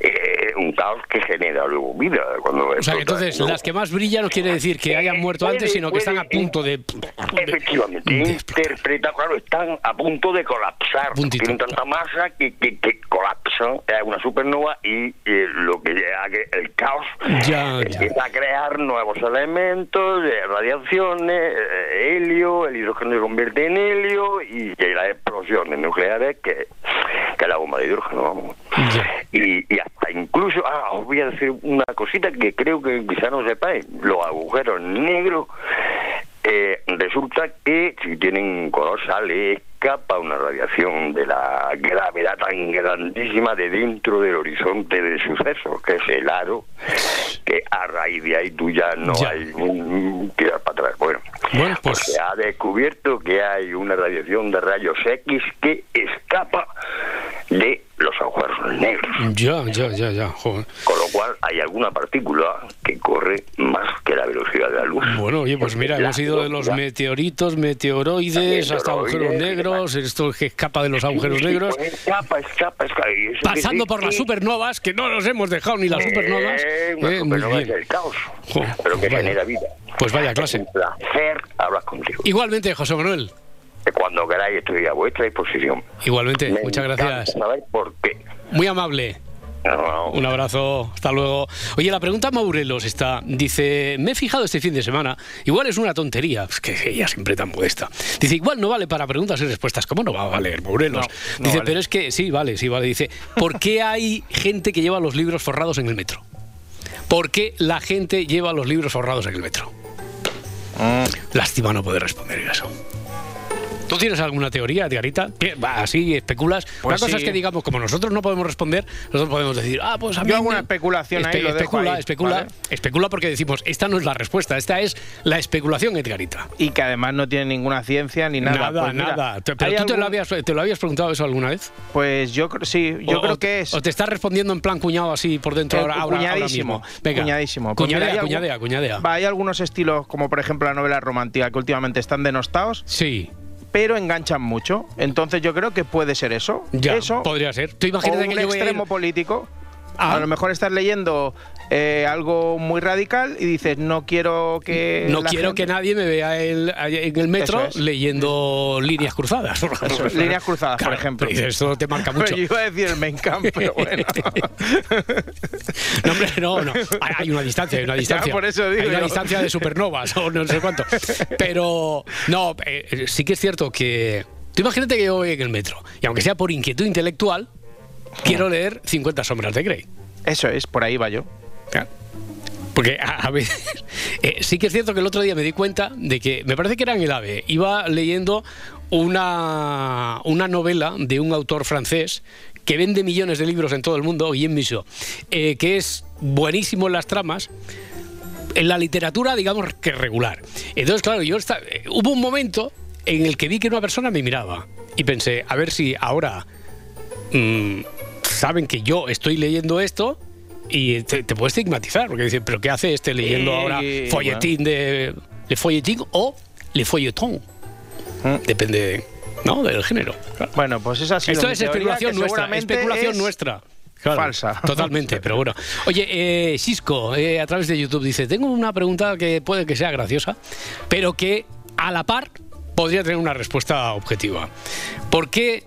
eh, un caos que genera luego vida. Cuando O sea, que entonces ¿no? las que más brillan no quiere decir que hayan muerto antes, sino que están a punto de... Efectivamente, interpreta, claro, están a punto de colapsar. Tienen tanta masa que, que, que colapsan. Es una supernova y eh, lo que llega el caos Ya, empieza a crear nuevos elementos, radiaciones, eh, helio, el hidrógeno se convierte en helio y, y las explosiones nucleares que, que la bomba de hidrógeno, vamos. Y, y hasta incluso, ah, os voy a decir una cosita que creo que quizá no sepáis, los agujeros negros eh, resulta que si tienen color sale escapa una radiación de la gravedad tan grandísima de dentro del horizonte de sucesos, que es el aro, que a raíz de ahí tú ya no Ya. hay un tirar para atrás. Bueno, Bueno, pues- se ha descubierto que hay una radiación de rayos X que escapa de los agujeros negros. Ya, ya, ya, ya. joder. Con lo cual hay alguna partícula que corre más que la velocidad de la luz. Bueno, oye, pues mira, hemos ido de los meteoritos, meteoroides, hasta agujeros negros, esto que escapa de los agujeros negros, Pues escapa, escapa, escapa. pasando por las supernovas, que no nos hemos dejado ni las supernovas. Eh, supernova es el caos, pero que genera vida. Pues vaya clase. Un placer hablar contigo. Igualmente, José Manuel. Que Cuando queráis estoy a vuestra disposición. Igualmente, Me muchas gracias. saber por qué. Muy amable. No, Un abrazo, hasta luego. Oye, la pregunta Maurelos está, dice, me he fijado este fin de semana, igual es una tontería, es que ella siempre tan modesta. Dice, igual no vale para preguntas y respuestas, ¿cómo no va a valer, Maurelos? No, no dice, vale. pero es que, sí, vale, sí, vale. Dice, ¿por qué hay gente que lleva los libros forrados en el metro? ¿Por qué la gente lleva los libros forrados en el metro? Lástima no poder responder eso. ¿Tú tienes alguna teoría. Va, Así especulas. Pues Una cosa sí. es que digamos, como nosotros no podemos responder, nosotros podemos decir, ah, pues a mí Yo hago una especulación ahí, lo dejo especula, ahí, especula, ¿vale? especula porque decimos, esta no es la respuesta, esta es la especulación, Edgarita. Y que además no tiene ninguna ciencia ni nada. Nada, Pues mira, nada. Pero tú te, lo habías, te lo habías preguntado eso alguna vez. Pues yo creo, sí, yo O- creo o- que es. O te estás respondiendo en plan cuñado así por dentro Eh, ahora, ahora, ahora cuñadísimo, mismo. Venga. cuñadísimo. Pues mira, Cuñadea, hay algún- cuñadea, cuñadea. Va, hay algunos estilos, como por ejemplo la novela romántica, que últimamente están denostados. Sí. Pero enganchan mucho. Entonces yo creo que puede ser eso. Ya, eso. podría ser. Tú imagínate o un que yo voy a ir- extremo político. Ah. A lo mejor estás leyendo eh, algo muy radical y dices, no quiero que. No quiero gente- que nadie me vea el- en el metro es. leyendo líneas cruzadas. Eso líneas cruzadas, por ejemplo. pero Eso te marca mucho. Yo iba a decir el Mencan, pero bueno. No, hombre, no, no. Hay una distancia, hay una distancia. por eso digo hay una distancia de supernovas o no sé cuánto. Pero, no, eh, sí que es cierto que. Tú imagínate que yo voy en el metro y aunque sea por inquietud intelectual, quiero leer 50 sombras de Grey. Eso es, por ahí va yo. Porque a, a veces. eh, sí que es cierto que el otro día me di cuenta de que. Me parece que era en el AVE. Iba leyendo una, una novela de un autor francés que vende millones de libros en todo el mundo, Guillaume Michaud, eh, que es buenísimo en las tramas. En la literatura, digamos que regular. Entonces, claro, yo esta- eh, hubo un momento en el que vi que una persona me miraba y pensé, a ver si ahora mm, saben que yo estoy leyendo esto y te, te puede estigmatizar, porque dicen, ¿pero qué hace este leyendo Eh, ahora folletín de. Le folletín o le folletón? Depende ¿no? del género. claro. Bueno, pues esa sido Esto es especulación nuestra. Especulación es nuestra. Claro, falsa. Totalmente, pero bueno. Oye, eh, Cisco, eh, a través de YouTube dice, tengo una pregunta que puede que sea graciosa, pero que a la par podría tener una respuesta objetiva. ¿Por qué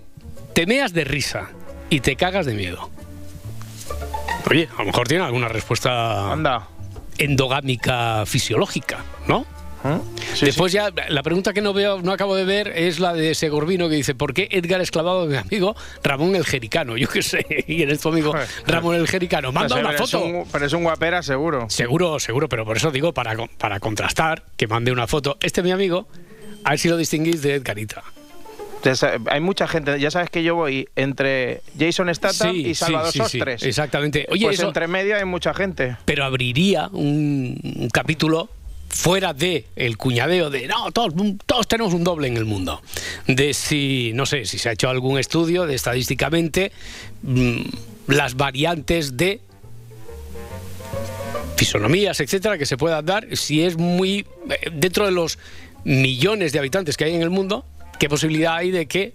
te meas de risa y te cagas de miedo? Oye, a lo mejor tiene alguna respuesta Anda. endogámica fisiológica, ¿no? Después ya, la pregunta que no veo, no acabo de ver es la de Segorbino que dice, ¿por qué Edgar es clavado de mi amigo Ramón el Jericano? Yo qué sé, y eres tu amigo Ramón el Jericano. Manda Pero una foto. un- pero es un guapera seguro. Seguro, seguro, pero por eso digo, para, para contrastar, que mande una foto. Este mi amigo, a ver si lo distinguís de Edgarita. Hay mucha gente, ya sabes que yo voy entre Jason Statham Sí, y Salvador sí, Sostres. exactamente. Oye, pues eso- entre medio hay mucha gente. pero abriría un, un capítulo fuera de el cuñadeo de no todos, todos tenemos un doble en el mundo de si no sé si se ha hecho algún estudio de estadísticamente mm, las variantes de fisonomías etcétera que se puedan dar si es muy eh, dentro de los millones de habitantes que hay en el mundo qué posibilidad hay de que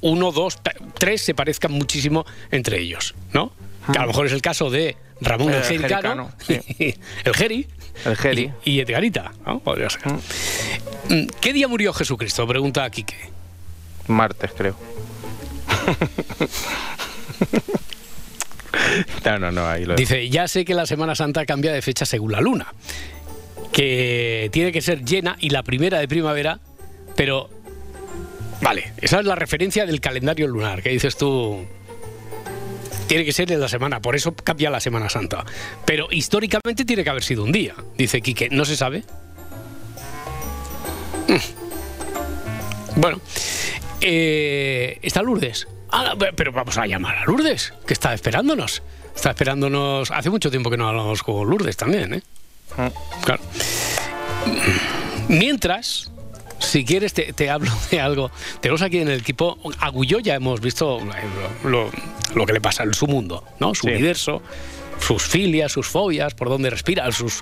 uno dos tres se parezcan muchísimo entre ellos no que a lo mejor es el caso de Ramón el, El Jericano, el Geri El Geri. y, y Edgarita, ¿no? Podría ser. Mm, ¿Qué día murió Jesucristo? Pregunta Quique. Martes, creo. no, no, no, ahí lo Dice, ya sé que la Semana Santa cambia de fecha según la luna, que tiene que ser llena y la primera de primavera, pero... Vale, esa es la referencia del calendario lunar, que dices tú... Tiene que ser en la semana, por eso cambia la Semana Santa. Pero históricamente tiene que haber sido un día, dice Quique. ¿No se sabe? Bueno, eh, está Lourdes. Ah, pe- pero vamos a llamar a Lourdes, que está esperándonos. Está esperándonos. Hace mucho tiempo que no hablamos con Lourdes también, ¿eh? Claro. Mientras, si quieres, te, te hablo de algo. Tenemos aquí en el equipo. Agulló ya hemos visto lo, lo- lo que le pasa en su mundo, ¿no? Su universo, sus filias, sus fobias, por dónde respira, sus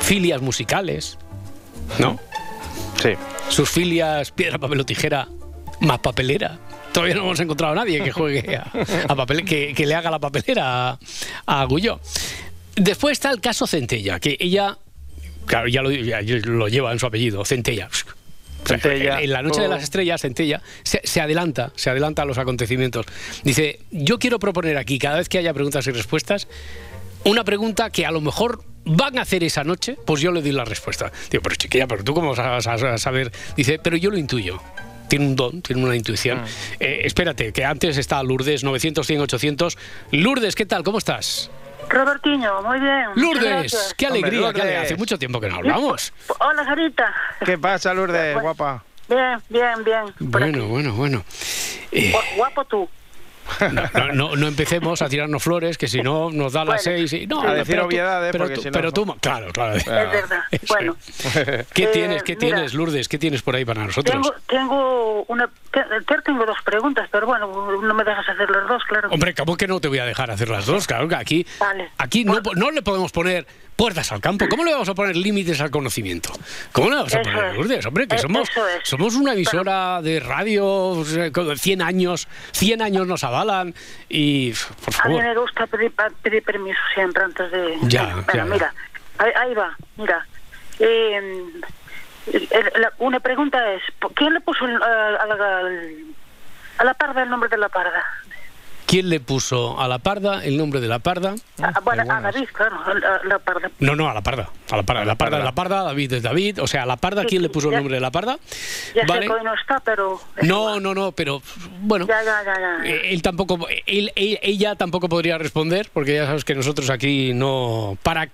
filias musicales, ¿no? Sí. Sus filias piedra, papel o tijera, más papelera. Todavía no hemos encontrado a nadie que juegue a, a papel, que, que le haga la papelera a, a Agulló. Después está el caso Centella, que ella, claro, ya lo, ya lo lleva en su apellido, Centella. Centella. En la noche de Oh. las estrellas, Centella se, se adelanta, se adelanta a los acontecimientos. Dice, yo quiero proponer aquí, cada vez que haya preguntas y respuestas, una pregunta que a lo mejor van a hacer esa noche, pues yo le doy la respuesta. Digo, pero chiquilla, pero tú cómo vas a, saber. Dice, pero yo lo intuyo. Tiene un don, tiene una intuición. Eh, espérate, que antes está Lourdes, 900, 100, 800. Lourdes, ¿qué tal? ¿Cómo estás? Robertiño, muy bien. Lourdes, gracias. qué alegría, Hombre, qué alegría. Hace mucho tiempo que no hablamos. Hola, Sarita. ¿Qué pasa, Lourdes, guapa? Bien, bien, bien. Por Bueno, bueno, bueno. Eh, Gu- Guapo tú. No, no, no empecemos a tirarnos flores, que si no nos da las Bueno. seis y... No, A decir pero tú- obviedades, pero porque tú- si no- pero tú... Claro, claro. Es verdad. Bueno, ¿Qué Eh, tienes, qué mira. tienes, Lourdes? ¿Qué tienes por ahí para nosotros? tengo, tengo una. te- te- tengo dos preguntas, pero bueno, no me dejas hacer las dos, claro. Hombre, ¿cómo que no te voy a dejar hacer las dos? Claro que aquí, Vale. aquí no, po- no le podemos poner puertas al campo. ¿Cómo le vamos a poner límites al conocimiento? ¿Cómo le vamos a Eso poner, es. Lourdes? Hombre, que Eh, somos, es. somos una emisora de radio, eh, con 100 años, 100 años nos avalan y, por A mí favor. me gusta pedir, pedir permiso siempre antes de... Ya, bueno, ya. mira, ahí, va, mira. Eh, una pregunta es, ¿por- ¿quién le puso a, a la, a la parda el nombre de la parda? ¿Quién le puso a la parda el nombre de la parda? Ah, bueno, a David, claro, a la, la parda. No, no, a la parda. A la parda, la parda, es la parda, David es David. O sea, a la parda, ¿quién le puso el nombre de la parda? Ya Vale. sé que hoy no está, pero... No, no, no, pero bueno. Ya, ya, ya, ya. Eh, Él tampoco, él, él- ella tampoco podría responder, porque ya sabes que nosotros aquí no. Para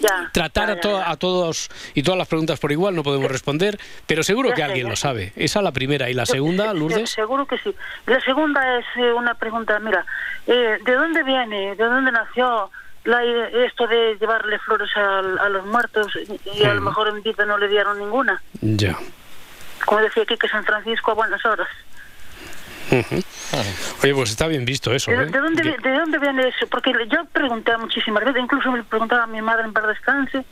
ya, tratar ya, a, to- todos y todas las preguntas por igual no podemos responder, pero seguro que alguien lo sabe. Esa es la primera. ¿Y la segunda, se- Lourdes? Seguro que sí. La segunda es eh, una pregunta, mira, eh, ¿de dónde viene, de dónde nació la, esto de llevarle flores a, los muertos y, y a lo Mm. mejor en vida no le dieron ninguna? Ya. Como decía aquí que San Francisco a buenas horas. Oye, pues está bien visto eso. ¿De, ¿eh? de dónde, vi- ¿De dónde viene eso? Porque yo pregunté muchísimas veces, incluso me preguntaba a mi madre en par descanse,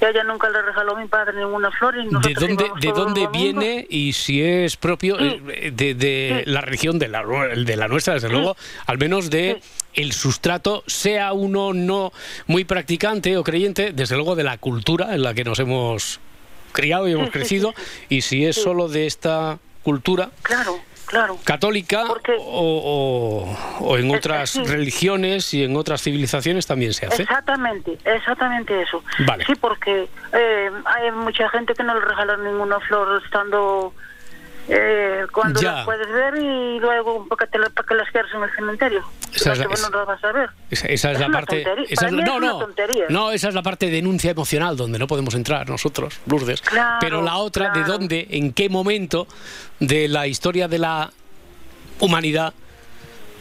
y a ella nunca le regaló a mi padre ninguna flor. Y ¿De dónde, de dónde viene y si es propio eh, de, de la región de la, de la nuestra, desde luego, al menos de el sustrato, sea uno no muy practicante o creyente, desde luego de la cultura en la que nos hemos criado y hemos crecido, y si es solo de esta cultura, Claro. Claro. ¿Católica o, o- o en otras sí. religiones y en otras civilizaciones también se hace? Exactamente, exactamente eso. Vale. Sí, porque eh, hay mucha gente que no le regalan ninguna flor estando eh, cuando Ya. las puedes ver y luego para que, para que las quieras en el cementerio. Esa es la- No te- no las vas a ver. Esa, esa es, la parte. esa es- no, no, no, esa es la parte de denuncia emocional donde no podemos entrar nosotros, Lourdes. Claro, Pero la otra, ¿de dónde, en qué momento de la historia de la humanidad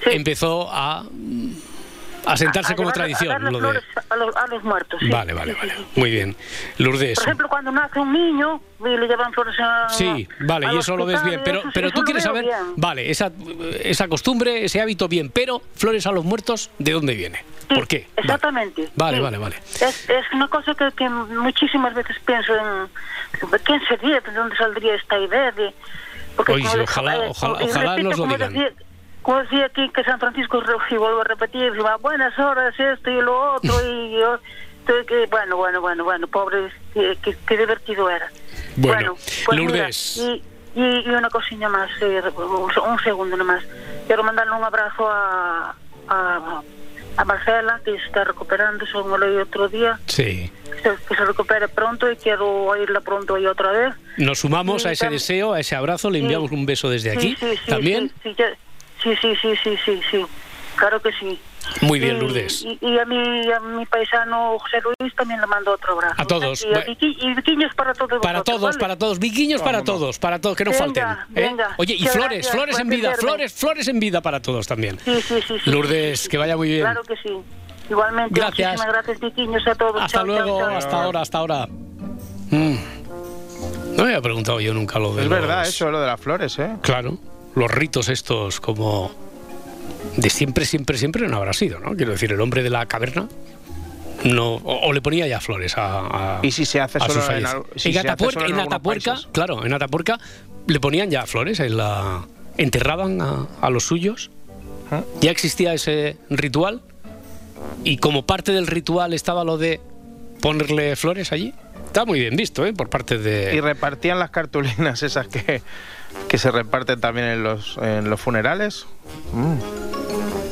empezó a, a sentarse A- a como llevar- a tradición? darle lo de- a, los, a los muertos. sí. Vale, vale, vale. Muy bien. Lourdes. Por ejemplo, cuando nace un niño y le llevan flores a Sí, vale, al y eso lo ves bien, pero, eso sí, pero tú quieres saber, bien. vale, esa, esa costumbre, ese hábito bien, pero flores a los muertos, ¿de dónde viene? ¿Por qué? Exactamente. Vale, sí. vale, vale. Es, es una cosa que, que muchísimas veces pienso en quién sería, de dónde saldría esta idea de... Porque Oye, ojalá- ojalá- ojalá repito, nos lo digan. Decía, como decía aquí que San Francisco, y vuelvo a repetir, buenas horas, esto y lo otro, y yo... que, bueno, bueno, bueno, bueno, pobre, qué, divertido era. Bueno, pues mira, Lourdes. y, y, y una cosilla más, eh, un, un segundo nomás. Quiero mandarle un abrazo a, a, a Marcela, que está recuperando, según me lo oí otro día. Sí. Que se, que se recupere pronto y quiero oírla pronto y otra vez. Nos sumamos Sí, a ese deseo, a ese abrazo, le enviamos un beso desde Sí, aquí. sí, sí, También. Sí, sí, ya- sí, sí, sí, sí, sí, sí. Claro que sí. Muy bien, Y- Lourdes. Y, y a, mi, a mi paisano José Luis también le mando otro abrazo. A todos. Y, a Viqui- y Viquiños para todos Para todos, ¿vale? para todos, viquiños para todos, para todos, que no Venga, falten. ¿eh? venga. Oye, y flores, gracias flores en vida, flores, flores en vida para todos también. Sí, sí, sí. sí, Lourdes, sí, sí. que vaya muy bien. Claro que sí. Igualmente, Gracias. muchísimas gracias, Viquiños, a todos. Hasta Chao, chao, luego, chao. hasta ahora, hasta ahora. Mm. No me había preguntado yo nunca lo de Es los- verdad eso, lo de las flores, ¿eh? Claro, los ritos estos como de siempre, siempre, siempre no habrá sido, ¿no? Quiero decir, el hombre de la caverna no o, o le ponía ya flores a, a- Y si se hace solo en, al- si en se hace Atapuerca, solo en en Atapuerca, países. claro, en Atapuerca le ponían ya flores, en la enterraban a, a los suyos. ¿Ah? Ya existía ese ritual y como parte del ritual estaba lo de ponerle flores allí. Está muy bien visto, ¿eh? Por parte de Y repartían las cartulinas esas que, que se reparten también en los, en los funerales. Mm.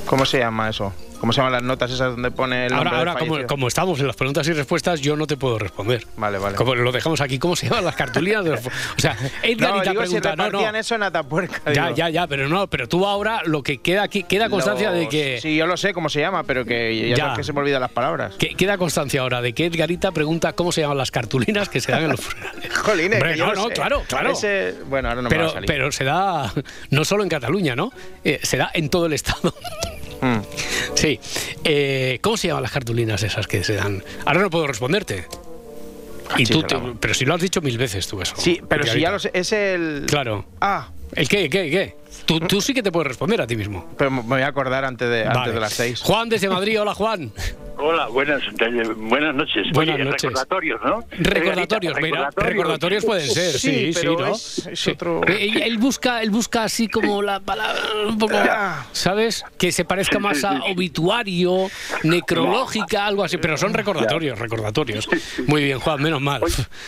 ¿Cómo se llama eso? ¿Cómo se llaman las notas esas donde pone el nombre Ahora, del ahora como, como estamos en las preguntas y respuestas, yo no te puedo responder. Vale, vale. Como lo dejamos aquí, ¿cómo se llaman las cartulinas? de los- o sea, Edgar no, y digo si pregunta, no, no. repartían eso en Atapuerca. Ya, digo. ya, ya, pero no, pero tú ahora lo que queda aquí, queda constancia de Los- que. Sí, yo lo sé cómo se llama, pero que ya, Ya. sabes que se me olvidan las palabras. que- queda constancia ahora de que Edgarita pregunta cómo se llaman las cartulinas que se dan en los funerales. Jolines, Hombre, no, no, sé. claro, claro. Ese- bueno, ahora no me va pero, a salir. pero se da no solo en Cataluña, ¿no? Eh, se da en todo el Estado. Mm. Sí. Eh, ¿Cómo se llaman las cartulinas esas que se dan? Ahora no puedo responderte. Y tú, te- pero si lo has dicho mil veces tú eso. Sí, pero si ya lo sé, es el... Claro. Ah, ¿El qué, qué, qué? Tú, tú sí que te puedes responder a ti mismo. pero me voy a acordar antes de, antes de las seis. Juan desde Madrid, hola Juan. Hola, buenas, eh, buenas noches. Buenas Oye, noches. recordatorios, ¿no? Recordatorios, mira, recordatorios pueden ser, sí, sí, pero ¿no? es- es Sí. otro- Eh, Él, él busca, él busca así como la palabra, un poco, ¿sabes? Que se parezca más a obituario, necrológica, algo así, pero son recordatorios, recordatorios. Muy bien, Juan, menos mal.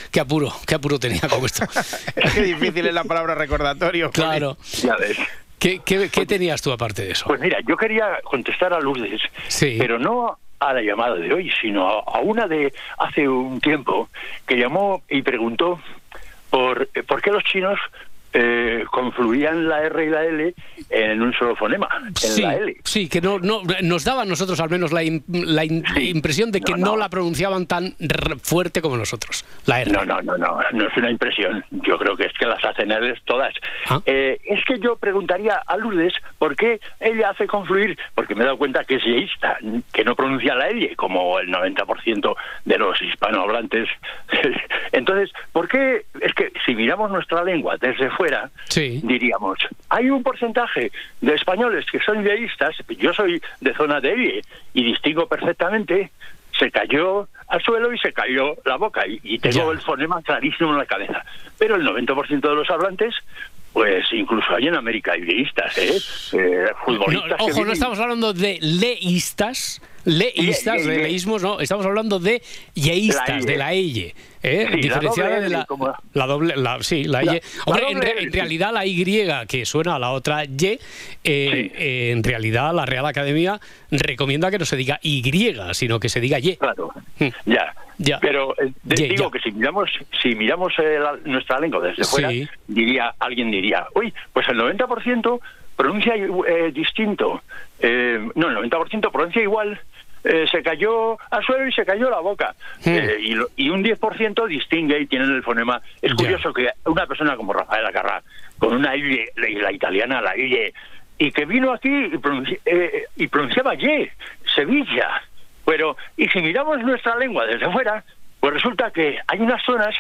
Qué apuro, qué apuro tenía con esto. Qué difícil es la palabra recordatorio. Claro. Ya ves. ¿Qué, qué, qué tenías tú aparte de eso? Pues mira, yo quería contestar a Lourdes, Sí. pero no a la llamada de hoy, sino a, a una de hace un tiempo que llamó y preguntó por, eh, por qué los chinos eh, confluían la R y la L en un solo fonema, en Sí, la L. sí, que no, no nos daba a nosotros al menos la, la in- impresión de que no, No, no. la pronunciaban tan r- fuerte como nosotros, la R. No, no, no, no, no es una impresión. Yo creo que es que las hacen ellos todas. Ah. Eh, es que yo preguntaría a Lourdes por qué ella hace confluir, porque me he dado cuenta que es yeísta, que no pronuncia la L, como el 90% de los hispanohablantes. Entonces, ¿por qué? Es que si miramos nuestra lengua desde fuera, Sí. diríamos, hay un porcentaje de españoles que son yeístas, yo soy de zona de y distingo perfectamente, se cayó al suelo y se cayó la boca y, y tengo Ya. el fonema clarísimo en la cabeza. Pero el 90% de los hablantes, pues incluso hay en América hay yeístas, ¿eh? Eh, No, futbolistas. que ojo, no estamos hablando de leístas, leístas, de leísmos, no, estamos hablando de yeístas, ye. de la eye, ¿eh? Sí, la diferenciada de la, como- la doble, la, sí, la, La- ye. la Hombre, en, re- en realidad la y que suena a la otra y, eh, eh, en realidad la Real Academia recomienda que no se diga y, sino que se diga y. Claro. Hmm. Ya. Ya. Pero eh, digo ya. que si miramos, si miramos eh, la- nuestra lengua desde fuera, diría, alguien diría, uy, pues el 90% pronuncia eh, distinto. Eh, no, el 90% pronuncia igual. Eh, se cayó al suelo y se cayó la boca. Hmm. Eh, y, lo- y un 10% distingue y tiene el fonema. Es curioso que una persona como Rafael Acarrá, con una I, la, italiana, la I, y que vino aquí y, pronunci- eh, y pronunciaba Y, Sevilla. Pero, y si miramos nuestra lengua desde fuera, pues resulta que hay unas zonas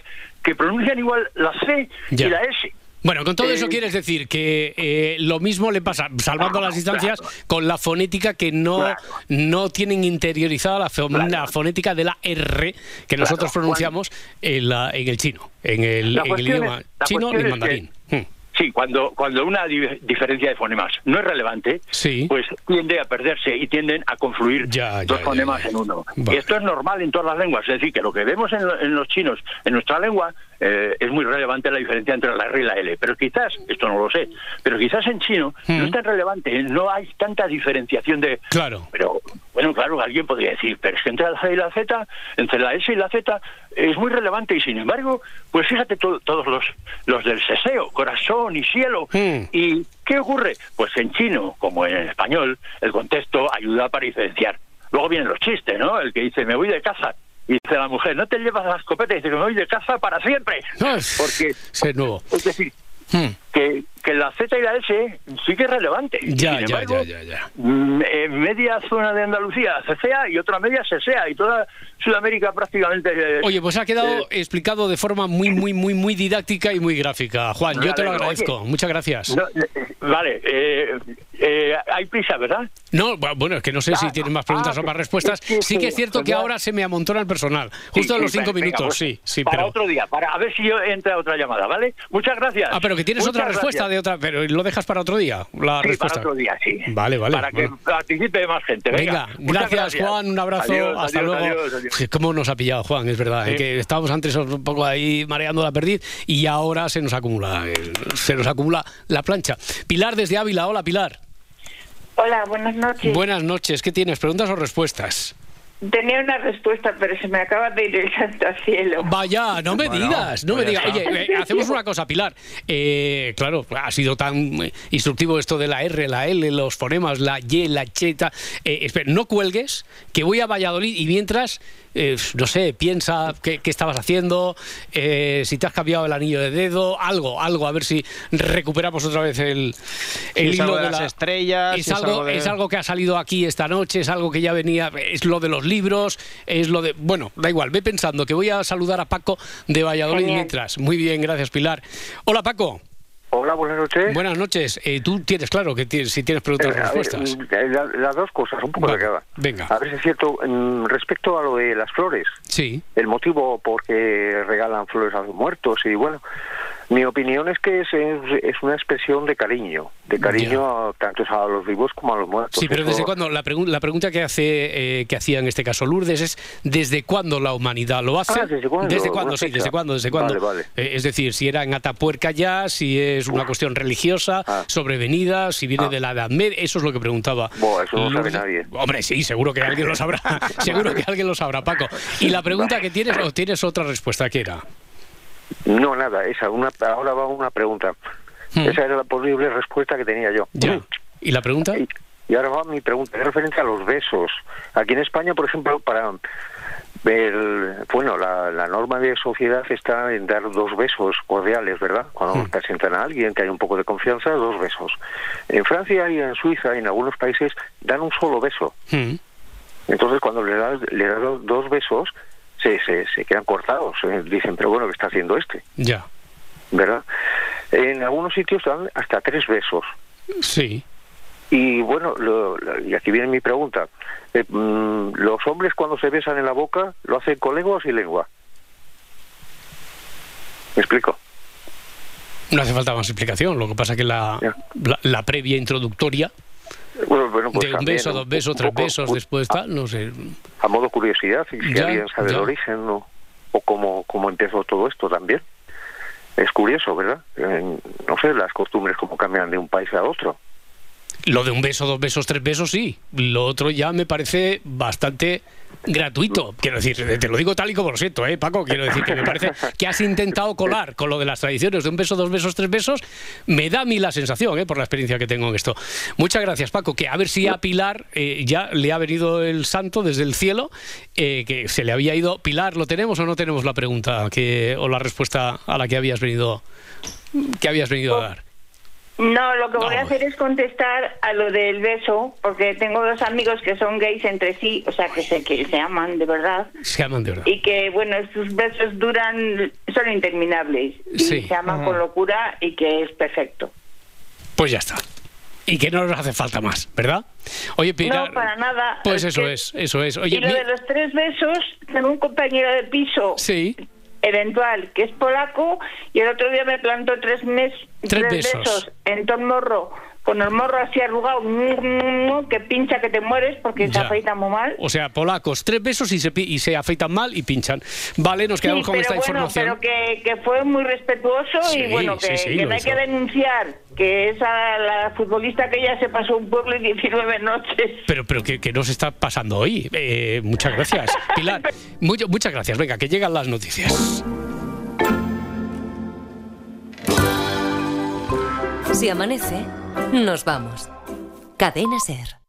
que pronuncian igual la C y la S. Bueno, con todo eso Eh, quieres decir que eh, lo mismo le pasa, salvando las distancias, claro. con la fonética que no, Claro. no tienen interiorizada la, Claro. la fonética de la R que nosotros pronunciamos en, la- en el chino, en el, en el idioma es- chino y es que- mandarín. Hmm. Sí, cuando, cuando una di- diferencia de fonemas no es relevante, Sí. pues tiende a perderse y tienden a confluir Ya, ya, dos fonemas ya. en uno. Vale. Y esto es normal en todas las lenguas, es decir, que lo que vemos en, en los chinos, en nuestra lengua, eh, es muy relevante la diferencia entre la R y la L. Pero quizás, esto no lo sé, pero quizás en chino no es tan relevante, no hay tanta diferenciación de... Claro. Pero, bueno, claro, alguien podría decir, pero es que entre la C y la Z, entre la S y la Z, es muy relevante y sin embargo, pues fíjate to- todos los, los del seseo, corazón y cielo. Hmm. ¿Y qué ocurre? Pues en chino, como en español, el contexto ayuda para diferenciar. Luego vienen los chistes, ¿no? El que dice, me voy de caza. Y dice la mujer, no te llevas la escopeta. Y dice, me voy de caza para siempre. Ah, Porque, es nuevo. es decir, Hmm. que, que la Z y la S sí que es relevante. Ya, sin ya, embargo, ya, ya, ya. mm, en media zona de Andalucía cesea y otra media sesea y toda Sudamérica prácticamente... eh, Oye, pues ha quedado eh, explicado de forma muy, muy, muy, muy didáctica y muy gráfica. Juan, yo te lo agradezco. Oye, Muchas gracias. no, eh, vale, eh, eh, hay prisa, ¿verdad? No, bu- bueno, es que no sé si Ah, tienes más preguntas ah, o más respuestas. Sí que es cierto que ahora se me amontona el personal. Justo a los cinco venga, minutos, pues, sí, sí, Para pero... otro día, para a ver si yo entra otra llamada, ¿vale? Muchas gracias. Ah, pero que tienes Muchas otra respuesta gracias. de otra, pero lo dejas para otro día, la Sí, respuesta. para otro día, sí. Vale, vale. Para que participe más gente. Venga, gracias, Juan, un abrazo, Adiós, hasta adiós, luego. adiós, ¿Cómo nos ha pillado Juan? Es verdad, Sí. eh, que estábamos antes un poco ahí mareando la perdiz y ahora se nos acumula, eh, se nos acumula la plancha. Pilar desde Ávila, hola Pilar. Hola, buenas noches. Buenas noches, ¿qué tienes? ¿Preguntas o respuestas? Tenía una respuesta, pero se me acaba de ir el santo al cielo. Vaya, no me Bueno, digas, no me pues digas. Oye, eh, hacemos una cosa, Pilar. Eh, claro, ha sido tan eh, instructivo esto de la R, la L, los fonemas, la Y, la cheta. Eh, espera, no cuelgues, que voy a Valladolid y mientras, eh, no sé, piensa qué, qué estabas haciendo, eh, si te has cambiado el anillo de dedo, algo, algo, a ver si recuperamos otra vez el, el hilo de de las la- estrellas, Es si es algo, algo de- es algo que ha salido aquí esta noche, es algo que ya venía, es lo de los libros, es lo de... Bueno, da igual, ve pensando que voy a saludar a Paco de Valladolid Genial. mientras. Muy bien, gracias Pilar. Hola Paco. Hola, buenas noches. Buenas noches. Eh, tú tienes claro que tienes, si tienes preguntas Eh, ver, respuestas. mm, eh, la- las dos cosas, un poco de cada. venga. A ver si es cierto, mm, respecto a lo de las flores, Sí. el motivo por qué regalan flores a los muertos y bueno, mi opinión es que es, es- es una expresión de cariño, de cariño a- tanto a los vivos como a los muertos. Sí, pero Eso- ¿desde cuándo? La, pregun- la pregunta que hace eh, que hacía en este caso Lourdes es ¿desde cuándo la humanidad lo hace? Ah, ¿desde cuándo? ¿Desde Una cuándo? Sí, fecha. ¿desde cuándo? ¿Desde cuándo? Vale, vale. Eh, es decir, si era en Atapuerca ya, si es una cuestión religiosa, Ah. sobrevenida, si viene de la Edad Media, eso es lo que preguntaba. Buah, eso no sabe nadie. Hombre, sí, seguro que alguien lo sabrá. seguro que alguien lo sabrá, Paco. Y la pregunta que tienes, o tienes otra respuesta, ¿qué era? No, nada, esa, una, ahora va una pregunta. Hmm. Esa era la posible respuesta que tenía yo. Ya. ¿Y la pregunta? Y ahora va mi pregunta, es referente a los besos. Aquí en España, por ejemplo, para el, bueno, la, la norma de sociedad está en dar dos besos cordiales, ¿verdad? Cuando presentan a alguien que hay un poco de confianza, dos besos. En Francia y en Suiza y en algunos países dan un solo beso. Hmm. Entonces, cuando le das, le das dos besos, se, se, se quedan cortados. eh, Dicen, pero bueno, ¿qué está haciendo este? Ya. ¿Verdad? En algunos sitios dan hasta tres besos. Sí. Y bueno, lo- lo- y aquí viene mi pregunta. Eh, mm, ¿Los hombres cuando se besan en la boca lo hacen con lengua o sin lengua? ¿Me explico? No hace falta más explicación. Lo que pasa que la, la, la previa introductoria Bueno, bueno, pues de un beso, dos besos, un tres poco- besos, después tal, no sé. A modo curiosidad, si Ya, alguien sabe ya. el origen o, o cómo, cómo empezó todo esto también. Es curioso, ¿verdad? Eh, no sé, las costumbres cómo cambian de un país a otro. Lo de un beso, dos besos, tres besos, sí. Lo otro ya me parece bastante gratuito. Quiero decir, te lo digo tal y como lo siento, ¿eh, Paco? Quiero decir que me parece que has intentado colar con lo de las tradiciones de un beso, dos besos, tres besos. Me da a mí la sensación, ¿eh? por la experiencia que tengo en esto. Muchas gracias, Paco. Que a ver si a Pilar eh, ya le ha venido el santo desde el cielo, eh, que se le había ido. Pilar, ¿lo tenemos o no tenemos la pregunta que, o la respuesta a la que habías venido, que habías venido a dar? No, lo que voy a hacer es contestar a lo del beso, porque tengo dos amigos que son gays entre sí, o sea, que se, que se aman de verdad, Se aman de verdad. y que, bueno, estos besos duran, son interminables, y Sí. se aman Ajá. con locura y que es perfecto. Pues ya está. Y que no nos hace falta más, ¿verdad? Oye, Pilar. no, para nada. Pues Es eso que- es, eso es. Oye, y lo mi- de los tres besos, tengo un compañero de piso Sí. Eventual que es polaco y el otro día me plantó tres, mes, Tres besos. en morro, con el morro así arrugado, que pincha que te mueres porque se Ya. afeita muy mal. o sea, polacos, tres besos y se, y se afeitan mal y pinchan. Vale, nos quedamos Sí, con pero esta bueno, información. pero que, que fue muy respetuoso Sí, y bueno, que, sí, sí, que lo no hay hizo. que denunciar que esa la futbolista que ya se pasó un pueblo y 19 noches. Pero, pero ¿qué, qué nos está pasando hoy? Eh, muchas gracias. Pilar, muchas gracias. Venga, que llegan las noticias. Si amanece, nos vamos. Cadena Ser.